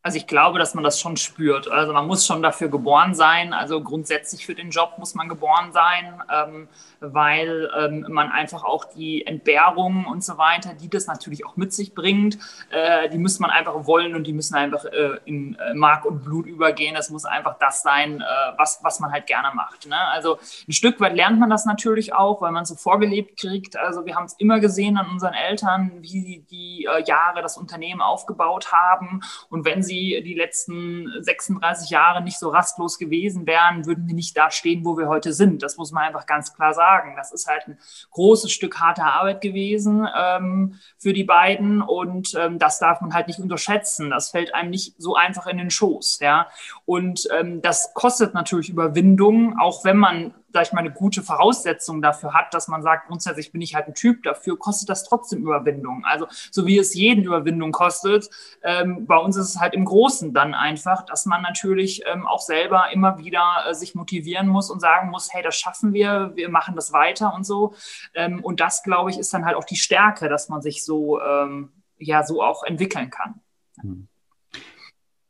Also ich glaube, dass man das schon spürt. Also man muss schon dafür geboren sein. Also grundsätzlich für den Job muss man geboren sein, ähm, weil ähm, man einfach auch die Entbehrungen und so weiter, die das natürlich auch mit sich bringt, äh, die muss man einfach wollen und die müssen einfach äh, in äh, Mark und Blut übergehen. Das muss einfach das sein, äh, was, was man halt gerne macht. Ne? Also ein Stück weit lernt man das natürlich auch, weil man so vorgelebt kriegt. Also wir haben es immer gesehen an unseren Eltern, wie die äh, Jahre das Unternehmen aufgebaut haben. Und wenn sie die letzten 36 Jahre nicht so rastlos gewesen wären, würden wir nicht da stehen, wo wir heute sind. Das muss man einfach ganz klar sagen. Das ist halt ein großes Stück harter Arbeit gewesen ähm, für die beiden und ähm, das darf man halt nicht unterschätzen. Das fällt einem nicht so einfach in den Schoß. Ja? Und ähm, das kostet natürlich Überwindung, auch wenn man sag ich mal, eine gute Voraussetzung dafür hat, dass man sagt, grundsätzlich bin ich halt ein Typ dafür, kostet das trotzdem Überwindung. Also so wie es jeden Überwindung kostet, ähm, bei uns ist es halt im Großen dann einfach, dass man natürlich ähm, auch selber immer wieder äh, sich motivieren muss und sagen muss, hey, das schaffen wir, wir machen das weiter und so. Ähm, und das, glaube ich, ist dann halt auch die Stärke, dass man sich so, ähm, ja, so auch entwickeln kann. Hm.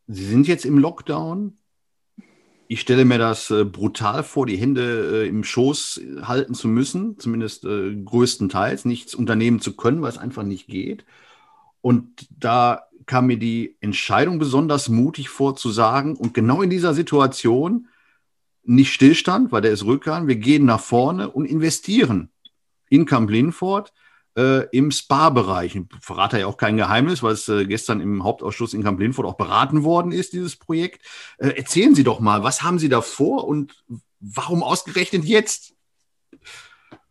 Sie sind jetzt im Lockdown. Ich stelle mir das äh, brutal vor, die Hände äh, im Schoß halten zu müssen, zumindest äh, größtenteils, nichts unternehmen zu können, weil es einfach nicht geht. Und da kam mir die Entscheidung besonders mutig vor zu sagen, und genau in dieser Situation nicht Stillstand, weil der ist Rückgang, wir gehen nach vorne und investieren in Camp Linford äh, im Spa-Bereich. Ich verrate ja auch kein Geheimnis, weil es äh, gestern im Hauptausschuss in Camp Linford auch beraten worden ist, dieses Projekt. Äh, erzählen Sie doch mal, was haben Sie da vor und warum ausgerechnet jetzt?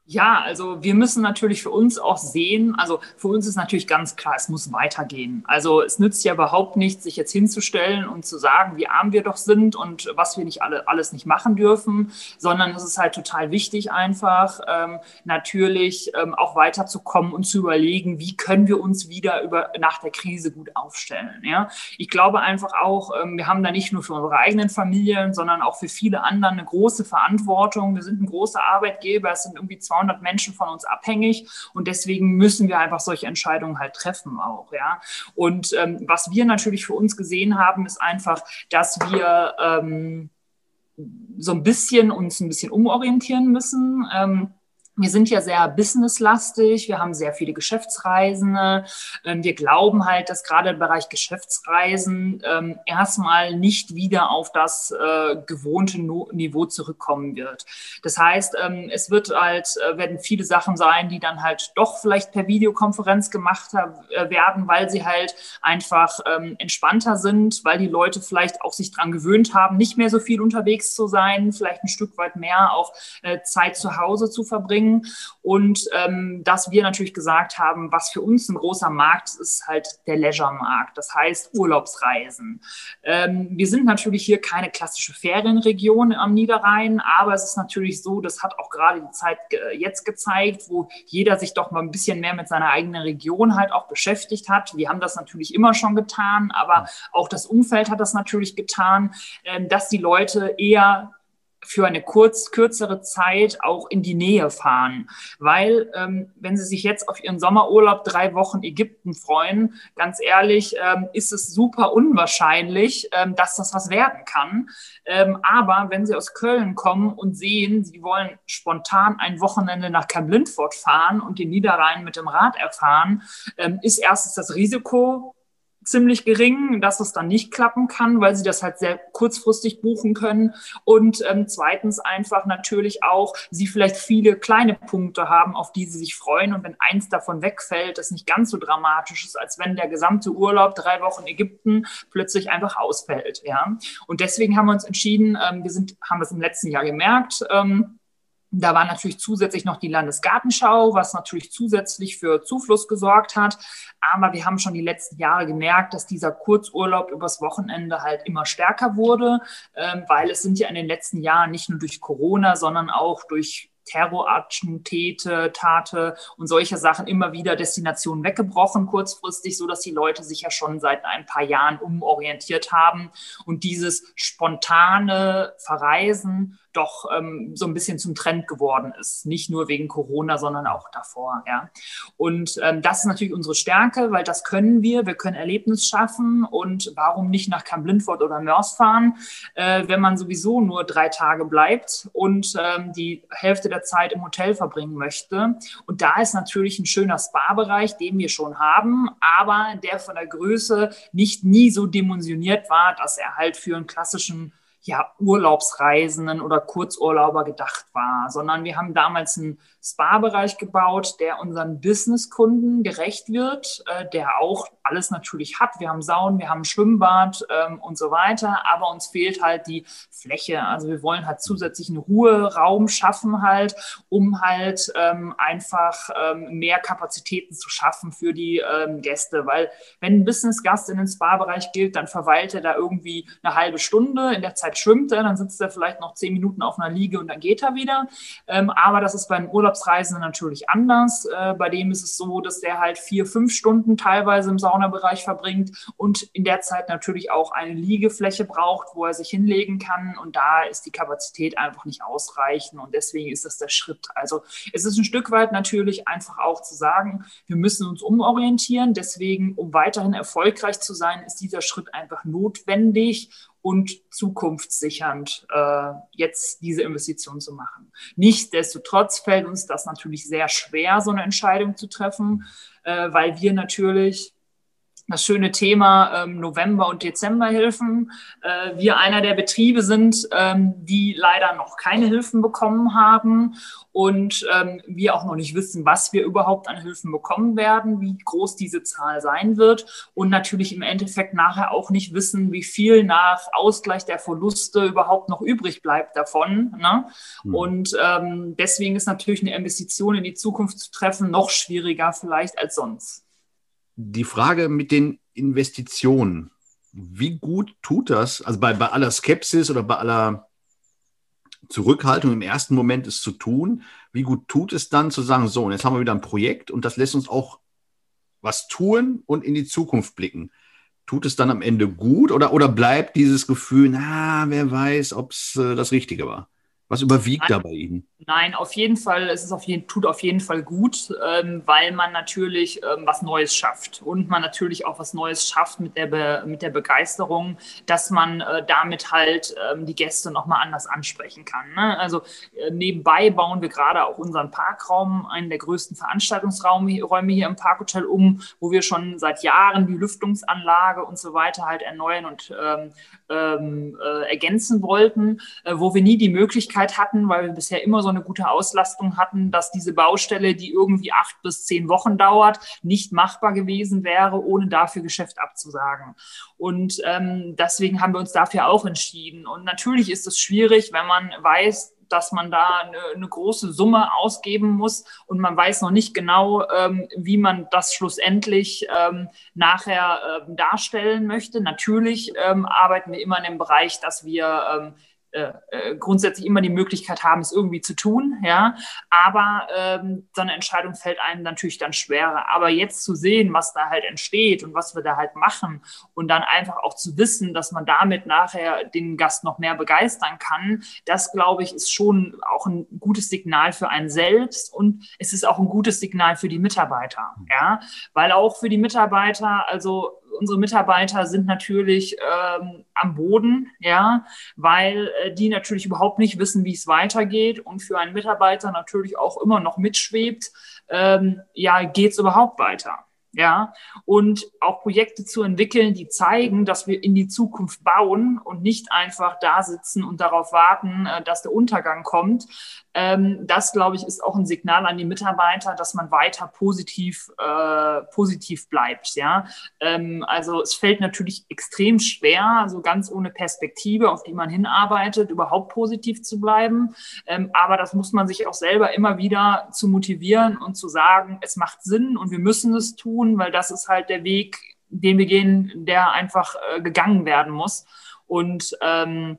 Ja, also wir müssen natürlich für uns auch sehen, also für uns ist natürlich ganz klar, es muss weitergehen. Also es nützt ja überhaupt nichts, sich jetzt hinzustellen und zu sagen, wie arm wir doch sind und was wir nicht alle, alles nicht machen dürfen, sondern es ist halt total wichtig einfach ähm, natürlich ähm, auch weiterzukommen und zu überlegen, wie können wir uns wieder über, nach der Krise gut aufstellen. Ja? Ich glaube einfach auch, ähm, wir haben da nicht nur für unsere eigenen Familien, sondern auch für viele andere eine große Verantwortung. Wir sind ein großer Arbeitgeber, es sind irgendwie 200 200 Menschen von uns abhängig und deswegen müssen wir einfach solche Entscheidungen halt treffen auch, ja. Und ähm, was wir natürlich für uns gesehen haben, ist einfach, dass wir ähm, so ein bisschen uns ein bisschen umorientieren müssen. Ähm, wir sind ja sehr businesslastig, wir haben sehr viele Geschäftsreisende. Ähm, wir glauben halt, dass gerade im Bereich Geschäftsreisen ähm, erstmal nicht wieder auf das äh, gewohnte Niveau zurückkommen wird. Das heißt, ähm, es wird halt, äh, werden viele Sachen sein, die dann halt doch vielleicht per Videokonferenz gemacht äh, werden, weil sie halt einfach entspannter sind, weil die Leute vielleicht auch sich dran gewöhnt haben, nicht mehr so viel unterwegs zu sein, vielleicht ein Stück weit mehr auch Zeit zu Hause zu verbringen bringen. Und ähm, dass wir natürlich gesagt haben, was für uns ein großer Markt ist, ist halt der Leisure-Markt, das heißt Urlaubsreisen. Ähm, wir sind natürlich hier keine klassische Ferienregion am Niederrhein, aber es ist natürlich so, das hat auch gerade die Zeit jetzt gezeigt, wo jeder sich doch mal ein bisschen mehr mit seiner eigenen Region halt auch beschäftigt hat. Wir haben das natürlich immer schon getan, aber auch das Umfeld hat das natürlich getan, ähm, dass die Leute eher für eine kurz, kürzere Zeit auch in die Nähe fahren. Weil, ähm, wenn Sie sich jetzt auf Ihren Sommerurlaub drei Wochen Ägypten freuen, ganz ehrlich, ähm, ist es super unwahrscheinlich, ähm, dass das was werden kann. Ähm, aber wenn Sie aus Köln kommen und sehen, Sie wollen spontan ein Wochenende nach Kamp-Lindfort fahren und den Niederrhein mit dem Rad erfahren, ähm, ist erstens das Risiko ziemlich gering, dass es dann nicht klappen kann, weil sie das halt sehr kurzfristig buchen können. Und ähm, zweitens einfach natürlich auch, sie vielleicht viele kleine Punkte haben, auf die sie sich freuen. Und wenn eins davon wegfällt, das nicht ganz so dramatisch ist, als wenn der gesamte Urlaub, drei Wochen Ägypten, plötzlich einfach ausfällt. Ja. Und deswegen haben wir uns entschieden, ähm, wir sind, haben das im letzten Jahr gemerkt, ähm, da war natürlich zusätzlich noch die Landesgartenschau, was natürlich zusätzlich für Zufluss gesorgt hat. Aber wir haben schon die letzten Jahre gemerkt, dass dieser Kurzurlaub übers Wochenende halt immer stärker wurde, ähm, weil es sind ja in den letzten Jahren nicht nur durch Corona, sondern auch durch Terrorattentäte, Tate und solche Sachen immer wieder Destinationen weggebrochen, kurzfristig, so dass die Leute sich ja schon seit ein paar Jahren umorientiert haben. Und dieses spontane Verreisen doch ähm, so ein bisschen zum Trend geworden ist. Nicht nur wegen Corona, sondern auch davor. Ja. Und ähm, das ist natürlich unsere Stärke, weil das können wir. Wir können Erlebnis schaffen. Und warum nicht nach Kamp-Lindfort oder Mörs fahren, äh, wenn man sowieso nur drei Tage bleibt und ähm, die Hälfte der Zeit im Hotel verbringen möchte. Und da ist natürlich ein schöner Spa-Bereich, den wir schon haben, aber der von der Größe nicht nie so dimensioniert war, dass er halt für einen klassischen ja, Urlaubsreisenden oder Kurzurlauber gedacht war, sondern wir haben damals einen Spa-Bereich gebaut, der unseren Businesskunden gerecht wird, äh, der auch alles natürlich hat. Wir haben Saunen, wir haben Schwimmbad ähm, und so weiter, aber uns fehlt halt die Fläche. Also wir wollen halt zusätzlichen Ruheraum schaffen halt, um halt ähm, einfach ähm, mehr Kapazitäten zu schaffen für die ähm, Gäste, weil wenn ein Businessgast in den Spa-Bereich gilt, dann verweilt er da irgendwie eine halbe Stunde, in der Zeit schwimmt er, dann sitzt er vielleicht noch zehn Minuten auf einer Liege und dann geht er wieder. Ähm, aber das ist beim Urlaubsreisenden natürlich anders. Äh, bei dem ist es so, dass der halt vier, fünf Stunden teilweise im Sauna Saunabereich verbringt und in der Zeit natürlich auch eine Liegefläche braucht, wo er sich hinlegen kann. Und da ist die Kapazität einfach nicht ausreichend. Und deswegen ist das der Schritt. Also es ist ein Stück weit natürlich einfach auch zu sagen, wir müssen uns umorientieren. Deswegen, um weiterhin erfolgreich zu sein, ist dieser Schritt einfach notwendig und zukunftssichernd äh, jetzt diese Investition zu machen. Nichtsdestotrotz fällt uns das natürlich sehr schwer, so eine Entscheidung zu treffen, äh, weil wir natürlich das schöne Thema ähm, November- und Dezemberhilfen. Äh, wir einer der Betriebe sind, ähm, die leider noch keine Hilfen bekommen haben und ähm, wir auch noch nicht wissen, was wir überhaupt an Hilfen bekommen werden, wie groß diese Zahl sein wird und natürlich im Endeffekt nachher auch nicht wissen, wie viel nach Ausgleich der Verluste überhaupt noch übrig bleibt davon. Ne? Mhm. Und ähm, deswegen ist natürlich eine Investition in die Zukunft zu treffen noch schwieriger vielleicht als sonst die Frage mit den Investitionen, wie gut tut das, also bei, bei aller Skepsis oder bei aller Zurückhaltung im ersten Moment es zu tun, wie gut tut es dann zu sagen, so, und jetzt haben wir wieder ein Projekt und das lässt uns auch was tun und in die Zukunft blicken. Tut es dann am Ende gut oder, oder bleibt dieses Gefühl, na, wer weiß, ob es äh, das Richtige war? Was überwiegt da bei Ihnen? Nein, auf jeden Fall, es ist auf jeden, tut auf jeden Fall gut, ähm, weil man natürlich ähm, was Neues schafft und man natürlich auch was Neues schafft mit der, Be mit der Begeisterung, dass man äh, damit halt ähm, die Gäste nochmal anders ansprechen kann. Ne? Also äh, nebenbei bauen wir gerade auch unseren Parkraum, einen der größten Veranstaltungsräume hier im Parkhotel um, wo wir schon seit Jahren die Lüftungsanlage und so weiter halt erneuern und ähm, ähm, äh, ergänzen wollten, äh, wo wir nie die Möglichkeit hatten, weil wir bisher immer so eine gute Auslastung hatten, dass diese Baustelle, die irgendwie acht bis zehn Wochen dauert, nicht machbar gewesen wäre, ohne dafür Geschäft abzusagen. Und ähm, deswegen haben wir uns dafür auch entschieden. Und natürlich ist es schwierig, wenn man weiß, dass man da eine, eine, große Summe ausgeben muss und man weiß noch nicht genau, ähm, wie man das schlussendlich ähm, nachher ähm, darstellen möchte. Natürlich ähm, arbeiten wir immer in dem Bereich, dass wir ähm, äh, äh, grundsätzlich immer die Möglichkeit haben, es irgendwie zu tun, ja. Aber ähm, so eine Entscheidung fällt einem natürlich dann schwerer. Aber jetzt zu sehen, was da halt entsteht und was wir da halt machen und dann einfach auch zu wissen, dass man damit nachher den Gast noch mehr begeistern kann, das glaube ich ist schon auch ein gutes Signal für einen selbst und es ist auch ein gutes Signal für die Mitarbeiter, ja. Weil auch für die Mitarbeiter, also unsere Mitarbeiter sind natürlich ähm, am Boden, ja, weil äh, die natürlich überhaupt nicht wissen, wie es weitergeht und für einen Mitarbeiter natürlich auch immer noch mitschwebt, ähm, ja, geht es überhaupt weiter? ja, und auch Projekte zu entwickeln, die zeigen, dass wir in die Zukunft bauen und nicht einfach da sitzen und darauf warten, äh, dass der Untergang kommt. Ähm, das, glaube ich, ist auch ein Signal an die Mitarbeiter, dass man weiter positiv, äh, positiv bleibt, ja. Ähm, also es fällt natürlich extrem schwer, so ganz ohne Perspektive, auf die man hinarbeitet, überhaupt positiv zu bleiben. Ähm, aber das muss man sich auch selber immer wieder zu motivieren und zu sagen, es macht Sinn und wir müssen es tun tun, weil das ist halt der Weg, den wir gehen, der einfach äh, gegangen werden muss. Und ähm,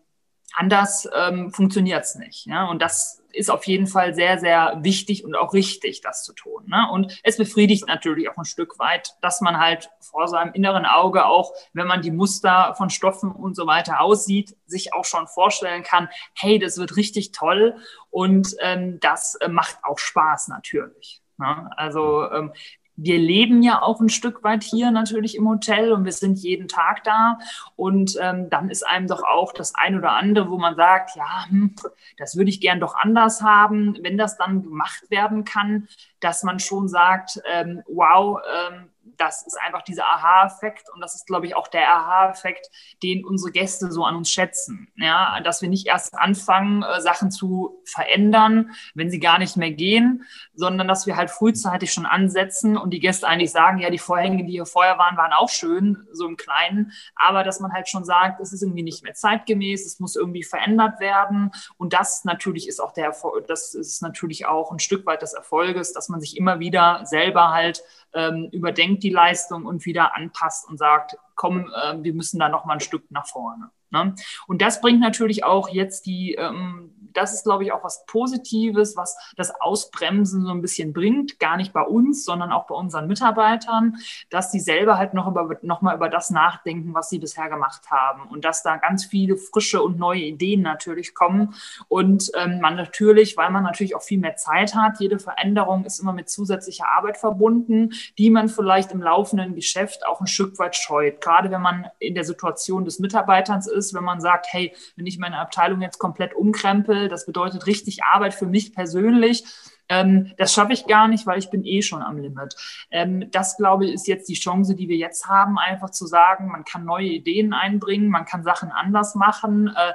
anders ähm, funktioniert es nicht. Ja? Und das ist auf jeden Fall sehr, sehr wichtig und auch richtig, das zu tun. Ne? Und es befriedigt natürlich auch ein Stück weit, dass man halt vor seinem inneren Auge auch, wenn man die Muster von Stoffen und so weiter aussieht, sich auch schon vorstellen kann, hey, das wird richtig toll und ähm, das äh, macht auch Spaß natürlich. Ne? Also ähm, wir leben ja auch ein Stück weit hier natürlich im Hotel und wir sind jeden Tag da. Und ähm, dann ist einem doch auch das ein oder andere, wo man sagt, ja, hm, das würde ich gern doch anders haben, wenn das dann gemacht werden kann, dass man schon sagt, ähm, wow, ähm, das ist einfach dieser Aha-Effekt und das ist, glaube ich, auch der Aha-Effekt, den unsere Gäste so an uns schätzen. Ja, dass wir nicht erst anfangen, äh, Sachen zu verändern, wenn sie gar nicht mehr gehen, sondern dass wir halt frühzeitig schon ansetzen und die Gäste eigentlich sagen, ja, die Vorhänge, die hier vorher waren, waren auch schön, so im Kleinen, aber dass man halt schon sagt, es ist irgendwie nicht mehr zeitgemäß, es muss irgendwie verändert werden und das natürlich ist auch der, das ist natürlich auch ein Stück weit des Erfolges, dass man sich immer wieder selber halt ähm, überdenkt die Leistung und wieder anpasst und sagt, komm, äh, wir müssen da noch mal ein Stück nach vorne. Ne? Und das bringt natürlich auch jetzt die, ähm, das ist, glaube ich, auch was Positives, was das Ausbremsen so ein bisschen bringt. Gar nicht bei uns, sondern auch bei unseren Mitarbeitern, dass sie selber halt noch, über, noch mal über das nachdenken, was sie bisher gemacht haben. Und dass da ganz viele frische und neue Ideen natürlich kommen. Und ähm, man natürlich, weil man natürlich auch viel mehr Zeit hat, jede Veränderung ist immer mit zusätzlicher Arbeit verbunden, die man vielleicht im laufenden Geschäft auch ein Stück weit scheut. Gerade wenn man in der Situation des Mitarbeiters ist, wenn man sagt, hey, wenn ich meine Abteilung jetzt komplett umkrempel, das bedeutet richtig Arbeit für mich persönlich. Ähm, das schaffe ich gar nicht, weil ich bin eh schon am Limit. Ähm, das, glaube ich, ist jetzt die Chance, die wir jetzt haben, einfach zu sagen, man kann neue Ideen einbringen, man kann Sachen anders machen. Äh,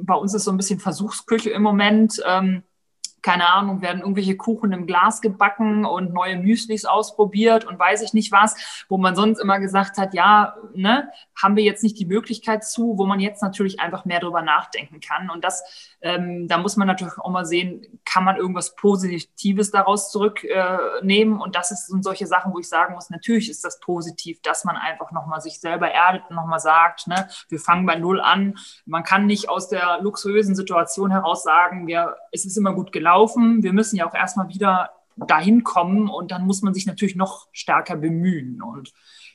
bei uns ist so ein bisschen Versuchsküche im Moment. Ähm, keine Ahnung, werden irgendwelche Kuchen im Glas gebacken und neue Müslis ausprobiert und weiß ich nicht was, wo man sonst immer gesagt hat, ja, ne, haben wir jetzt nicht die Möglichkeit zu, wo man jetzt natürlich einfach mehr drüber nachdenken kann. Und das, ähm, da muss man natürlich auch mal sehen, kann man irgendwas Positives daraus zurücknehmen? Äh, und das sind solche Sachen, wo ich sagen muss, natürlich ist das positiv, dass man einfach nochmal sich selber erdet und nochmal sagt, ne, wir fangen bei Null an. Man kann nicht aus der luxuriösen Situation heraus sagen, wir, es ist immer gut gelaufen gelaufen. Wir müssen ja auch erstmal wieder dahin kommen und dann muss man sich natürlich noch stärker bemühen. Und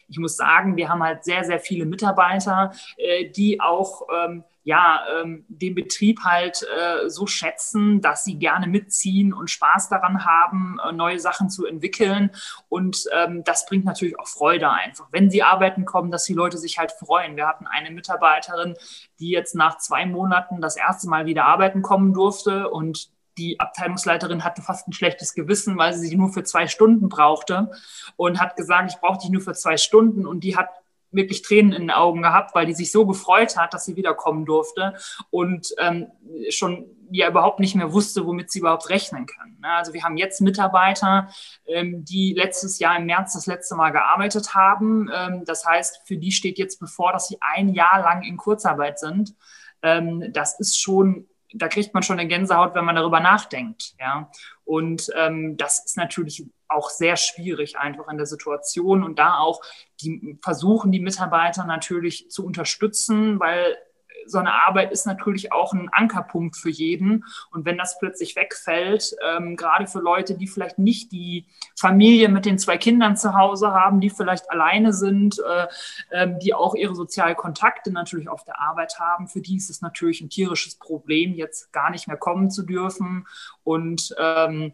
ich muss sagen, wir haben halt sehr, sehr viele Mitarbeiter, äh, die auch ähm, ja, ähm, den Betrieb halt äh, so schätzen, dass sie gerne mitziehen und Spaß daran haben, äh, neue Sachen zu entwickeln. Und ähm, das bringt natürlich auch Freude einfach. Wenn sie arbeiten kommen, dass die Leute sich halt freuen. Wir hatten eine Mitarbeiterin, die jetzt nach zwei Monaten das erste Mal wieder arbeiten kommen durfte und die Abteilungsleiterin hatte fast ein schlechtes Gewissen, weil sie sie nur für zwei Stunden brauchte und hat gesagt, ich brauche dich nur für zwei Stunden. Und die hat wirklich Tränen in den Augen gehabt, weil die sich so gefreut hat, dass sie wiederkommen durfte und ähm, schon ja überhaupt nicht mehr wusste, womit sie überhaupt rechnen kann. Ne? Also wir haben jetzt Mitarbeiter, ähm, die letztes Jahr im März das letzte Mal gearbeitet haben. Ähm, das heißt, für die steht jetzt bevor, dass sie ein Jahr lang in Kurzarbeit sind. Ähm, das ist schon da kriegt man schon eine Gänsehaut, wenn man darüber nachdenkt. Ja? Und ähm, das ist natürlich auch sehr schwierig einfach in der Situation und da auch die versuchen die Mitarbeiter natürlich zu unterstützen, weil so eine Arbeit ist natürlich auch ein Ankerpunkt für jeden. Und wenn das plötzlich wegfällt, ähm, gerade für Leute, die vielleicht nicht die Familie mit den zwei Kindern zu Hause haben, die vielleicht alleine sind, äh, ähm, die auch ihre sozialen Kontakte natürlich auf der Arbeit haben, für die ist es natürlich ein tierisches Problem, jetzt gar nicht mehr kommen zu dürfen. Und ähm,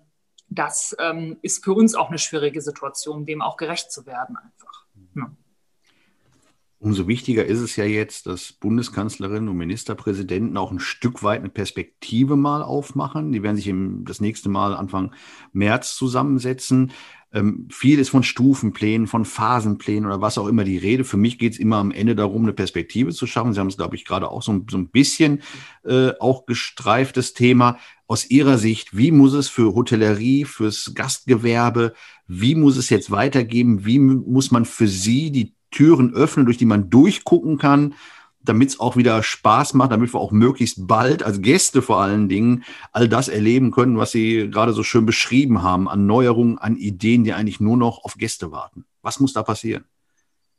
das ähm, ist für uns auch eine schwierige Situation, dem auch gerecht zu werden einfach. Umso wichtiger ist es ja jetzt, dass Bundeskanzlerinnen und Ministerpräsidenten auch ein Stück weit eine Perspektive mal aufmachen. Die werden sich im, das nächste Mal Anfang März zusammensetzen. Ähm, viel ist von Stufenplänen, von Phasenplänen oder was auch immer die Rede. Für mich geht es immer am Ende darum, eine Perspektive zu schaffen. Sie haben es, glaube ich, gerade auch so, so ein bisschen äh, auch gestreiftes Thema. Aus Ihrer Sicht, wie muss es für Hotellerie, fürs Gastgewerbe, wie muss es jetzt weitergehen? Wie muss man für Sie die Türen öffnen, durch die man durchgucken kann, damit es auch wieder Spaß macht, damit wir auch möglichst bald als Gäste vor allen Dingen all das erleben können, was Sie gerade so schön beschrieben haben, an Neuerungen, an Ideen, die eigentlich nur noch auf Gäste warten. Was muss da passieren?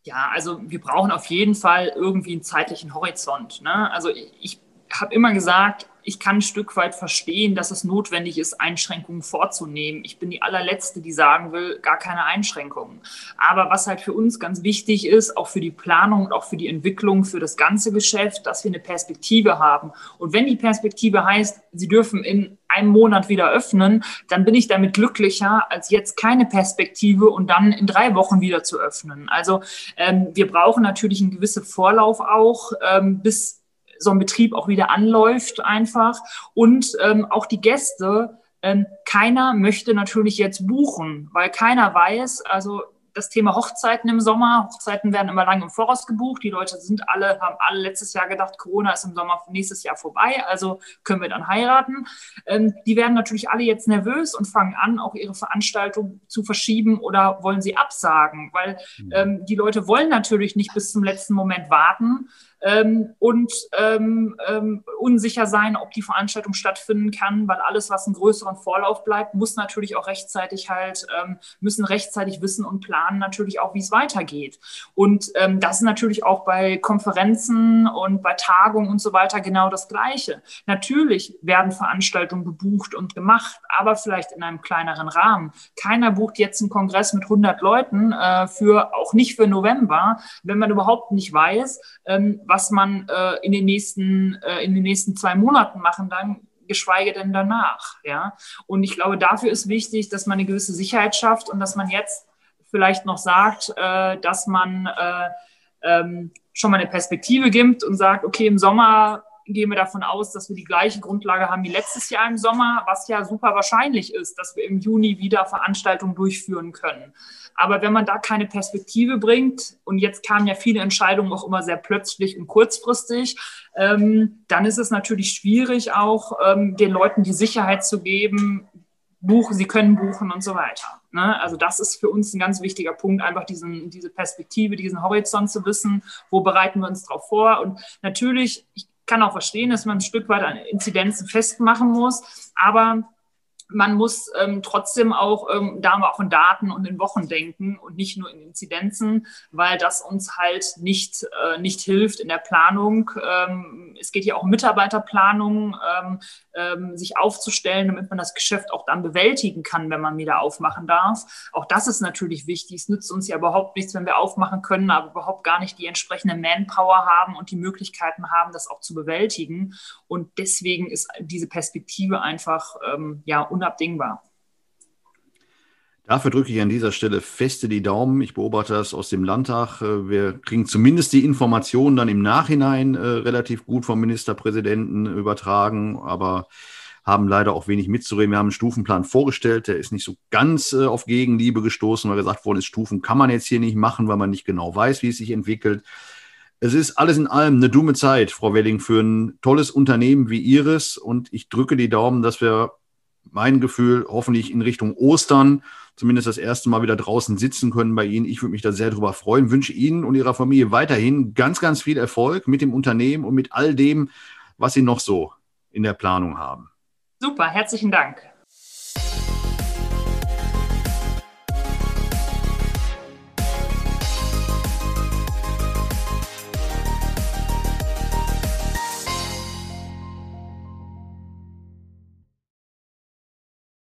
Ja, also wir brauchen auf jeden Fall irgendwie einen zeitlichen Horizont. Ne? Also ich habe immer gesagt, ich kann ein Stück weit verstehen, dass es notwendig ist, Einschränkungen vorzunehmen. Ich bin die allerletzte, die sagen will, gar keine Einschränkungen. Aber was halt für uns ganz wichtig ist, auch für die Planung und auch für die Entwicklung, für das ganze Geschäft, dass wir eine Perspektive haben. Und wenn die Perspektive heißt, Sie dürfen in einem Monat wieder öffnen, dann bin ich damit glücklicher, als jetzt keine Perspektive und dann in drei Wochen wieder zu öffnen. Also ähm, wir brauchen natürlich einen gewissen Vorlauf auch, ähm, bis so ein Betrieb auch wieder anläuft einfach. Und ähm, auch die Gäste, ähm, keiner möchte natürlich jetzt buchen, weil keiner weiß, also das Thema Hochzeiten im Sommer. Hochzeiten werden immer lange im Voraus gebucht. Die Leute sind alle, haben alle letztes Jahr gedacht, Corona ist im Sommer nächstes Jahr vorbei, also können wir dann heiraten. Ähm, die werden natürlich alle jetzt nervös und fangen an, auch ihre Veranstaltung zu verschieben oder wollen sie absagen, weil mhm. ähm, die Leute wollen natürlich nicht bis zum letzten Moment warten, ähm, und ähm, ähm, unsicher sein, ob die Veranstaltung stattfinden kann, weil alles, was einen größeren Vorlauf bleibt, muss natürlich auch rechtzeitig halt, ähm, müssen rechtzeitig wissen und planen natürlich auch, wie es weitergeht. Und ähm, das ist natürlich auch bei Konferenzen und bei Tagungen und so weiter genau das Gleiche. Natürlich werden Veranstaltungen gebucht und gemacht, aber vielleicht in einem kleineren Rahmen. Keiner bucht jetzt einen Kongress mit 100 Leuten äh, für, auch nicht für November, wenn man überhaupt nicht weiß, ähm, was man äh, in den nächsten, äh, in den nächsten zwei Monaten machen dann geschweige denn danach. Ja? Und ich glaube, dafür ist wichtig, dass man eine gewisse Sicherheit schafft und dass man jetzt vielleicht noch sagt, äh, dass man äh, ähm, schon mal eine Perspektive gibt und sagt, okay, im Sommer gehen wir davon aus, dass wir die gleiche Grundlage haben wie letztes Jahr im Sommer, was ja super wahrscheinlich ist, dass wir im Juni wieder Veranstaltungen durchführen können. Aber wenn man da keine Perspektive bringt, und jetzt kamen ja viele Entscheidungen auch immer sehr plötzlich und kurzfristig, ähm, dann ist es natürlich schwierig, auch ähm, den Leuten die Sicherheit zu geben, buchen, sie können buchen und so weiter. Ne? Also das ist für uns ein ganz wichtiger Punkt, einfach diesen, diese Perspektive, diesen Horizont zu wissen, wo bereiten wir uns darauf vor. Und natürlich, ich kann auch verstehen, dass man ein Stück weit an Inzidenzen festmachen muss, aber man muss ähm, trotzdem auch ähm, da auch in Daten und in Wochen denken und nicht nur in Inzidenzen, weil das uns halt nicht, äh, nicht hilft in der Planung. Ähm, es geht ja auch um Mitarbeiterplanung, ähm, ähm, sich aufzustellen, damit man das Geschäft auch dann bewältigen kann, wenn man wieder aufmachen darf. Auch das ist natürlich wichtig. Es nützt uns ja überhaupt nichts, wenn wir aufmachen können, aber überhaupt gar nicht die entsprechende Manpower haben und die Möglichkeiten haben, das auch zu bewältigen. Und deswegen ist diese Perspektive einfach ähm, ja unabdingbar. Dafür drücke ich an dieser Stelle feste die Daumen. Ich beobachte das aus dem Landtag. Äh, wir kriegen zumindest die Informationen dann im Nachhinein äh, relativ gut vom Ministerpräsidenten übertragen, aber haben leider auch wenig mitzureden. Wir haben einen Stufenplan vorgestellt, der ist nicht so ganz äh, auf Gegenliebe gestoßen, weil gesagt worden ist, Stufen kann man jetzt hier nicht machen, weil man nicht genau weiß, wie es sich entwickelt. Es ist alles in allem eine dumme Zeit, Frau Welling, für ein tolles Unternehmen wie Ihres. Und ich drücke die Daumen, dass wir mein Gefühl hoffentlich in Richtung Ostern zumindest das erste Mal wieder draußen sitzen können bei Ihnen. Ich würde mich da sehr drüber freuen. Wünsche Ihnen und Ihrer Familie weiterhin ganz, ganz viel Erfolg mit dem Unternehmen und mit all dem, was Sie noch so in der Planung haben. Super, herzlichen Dank.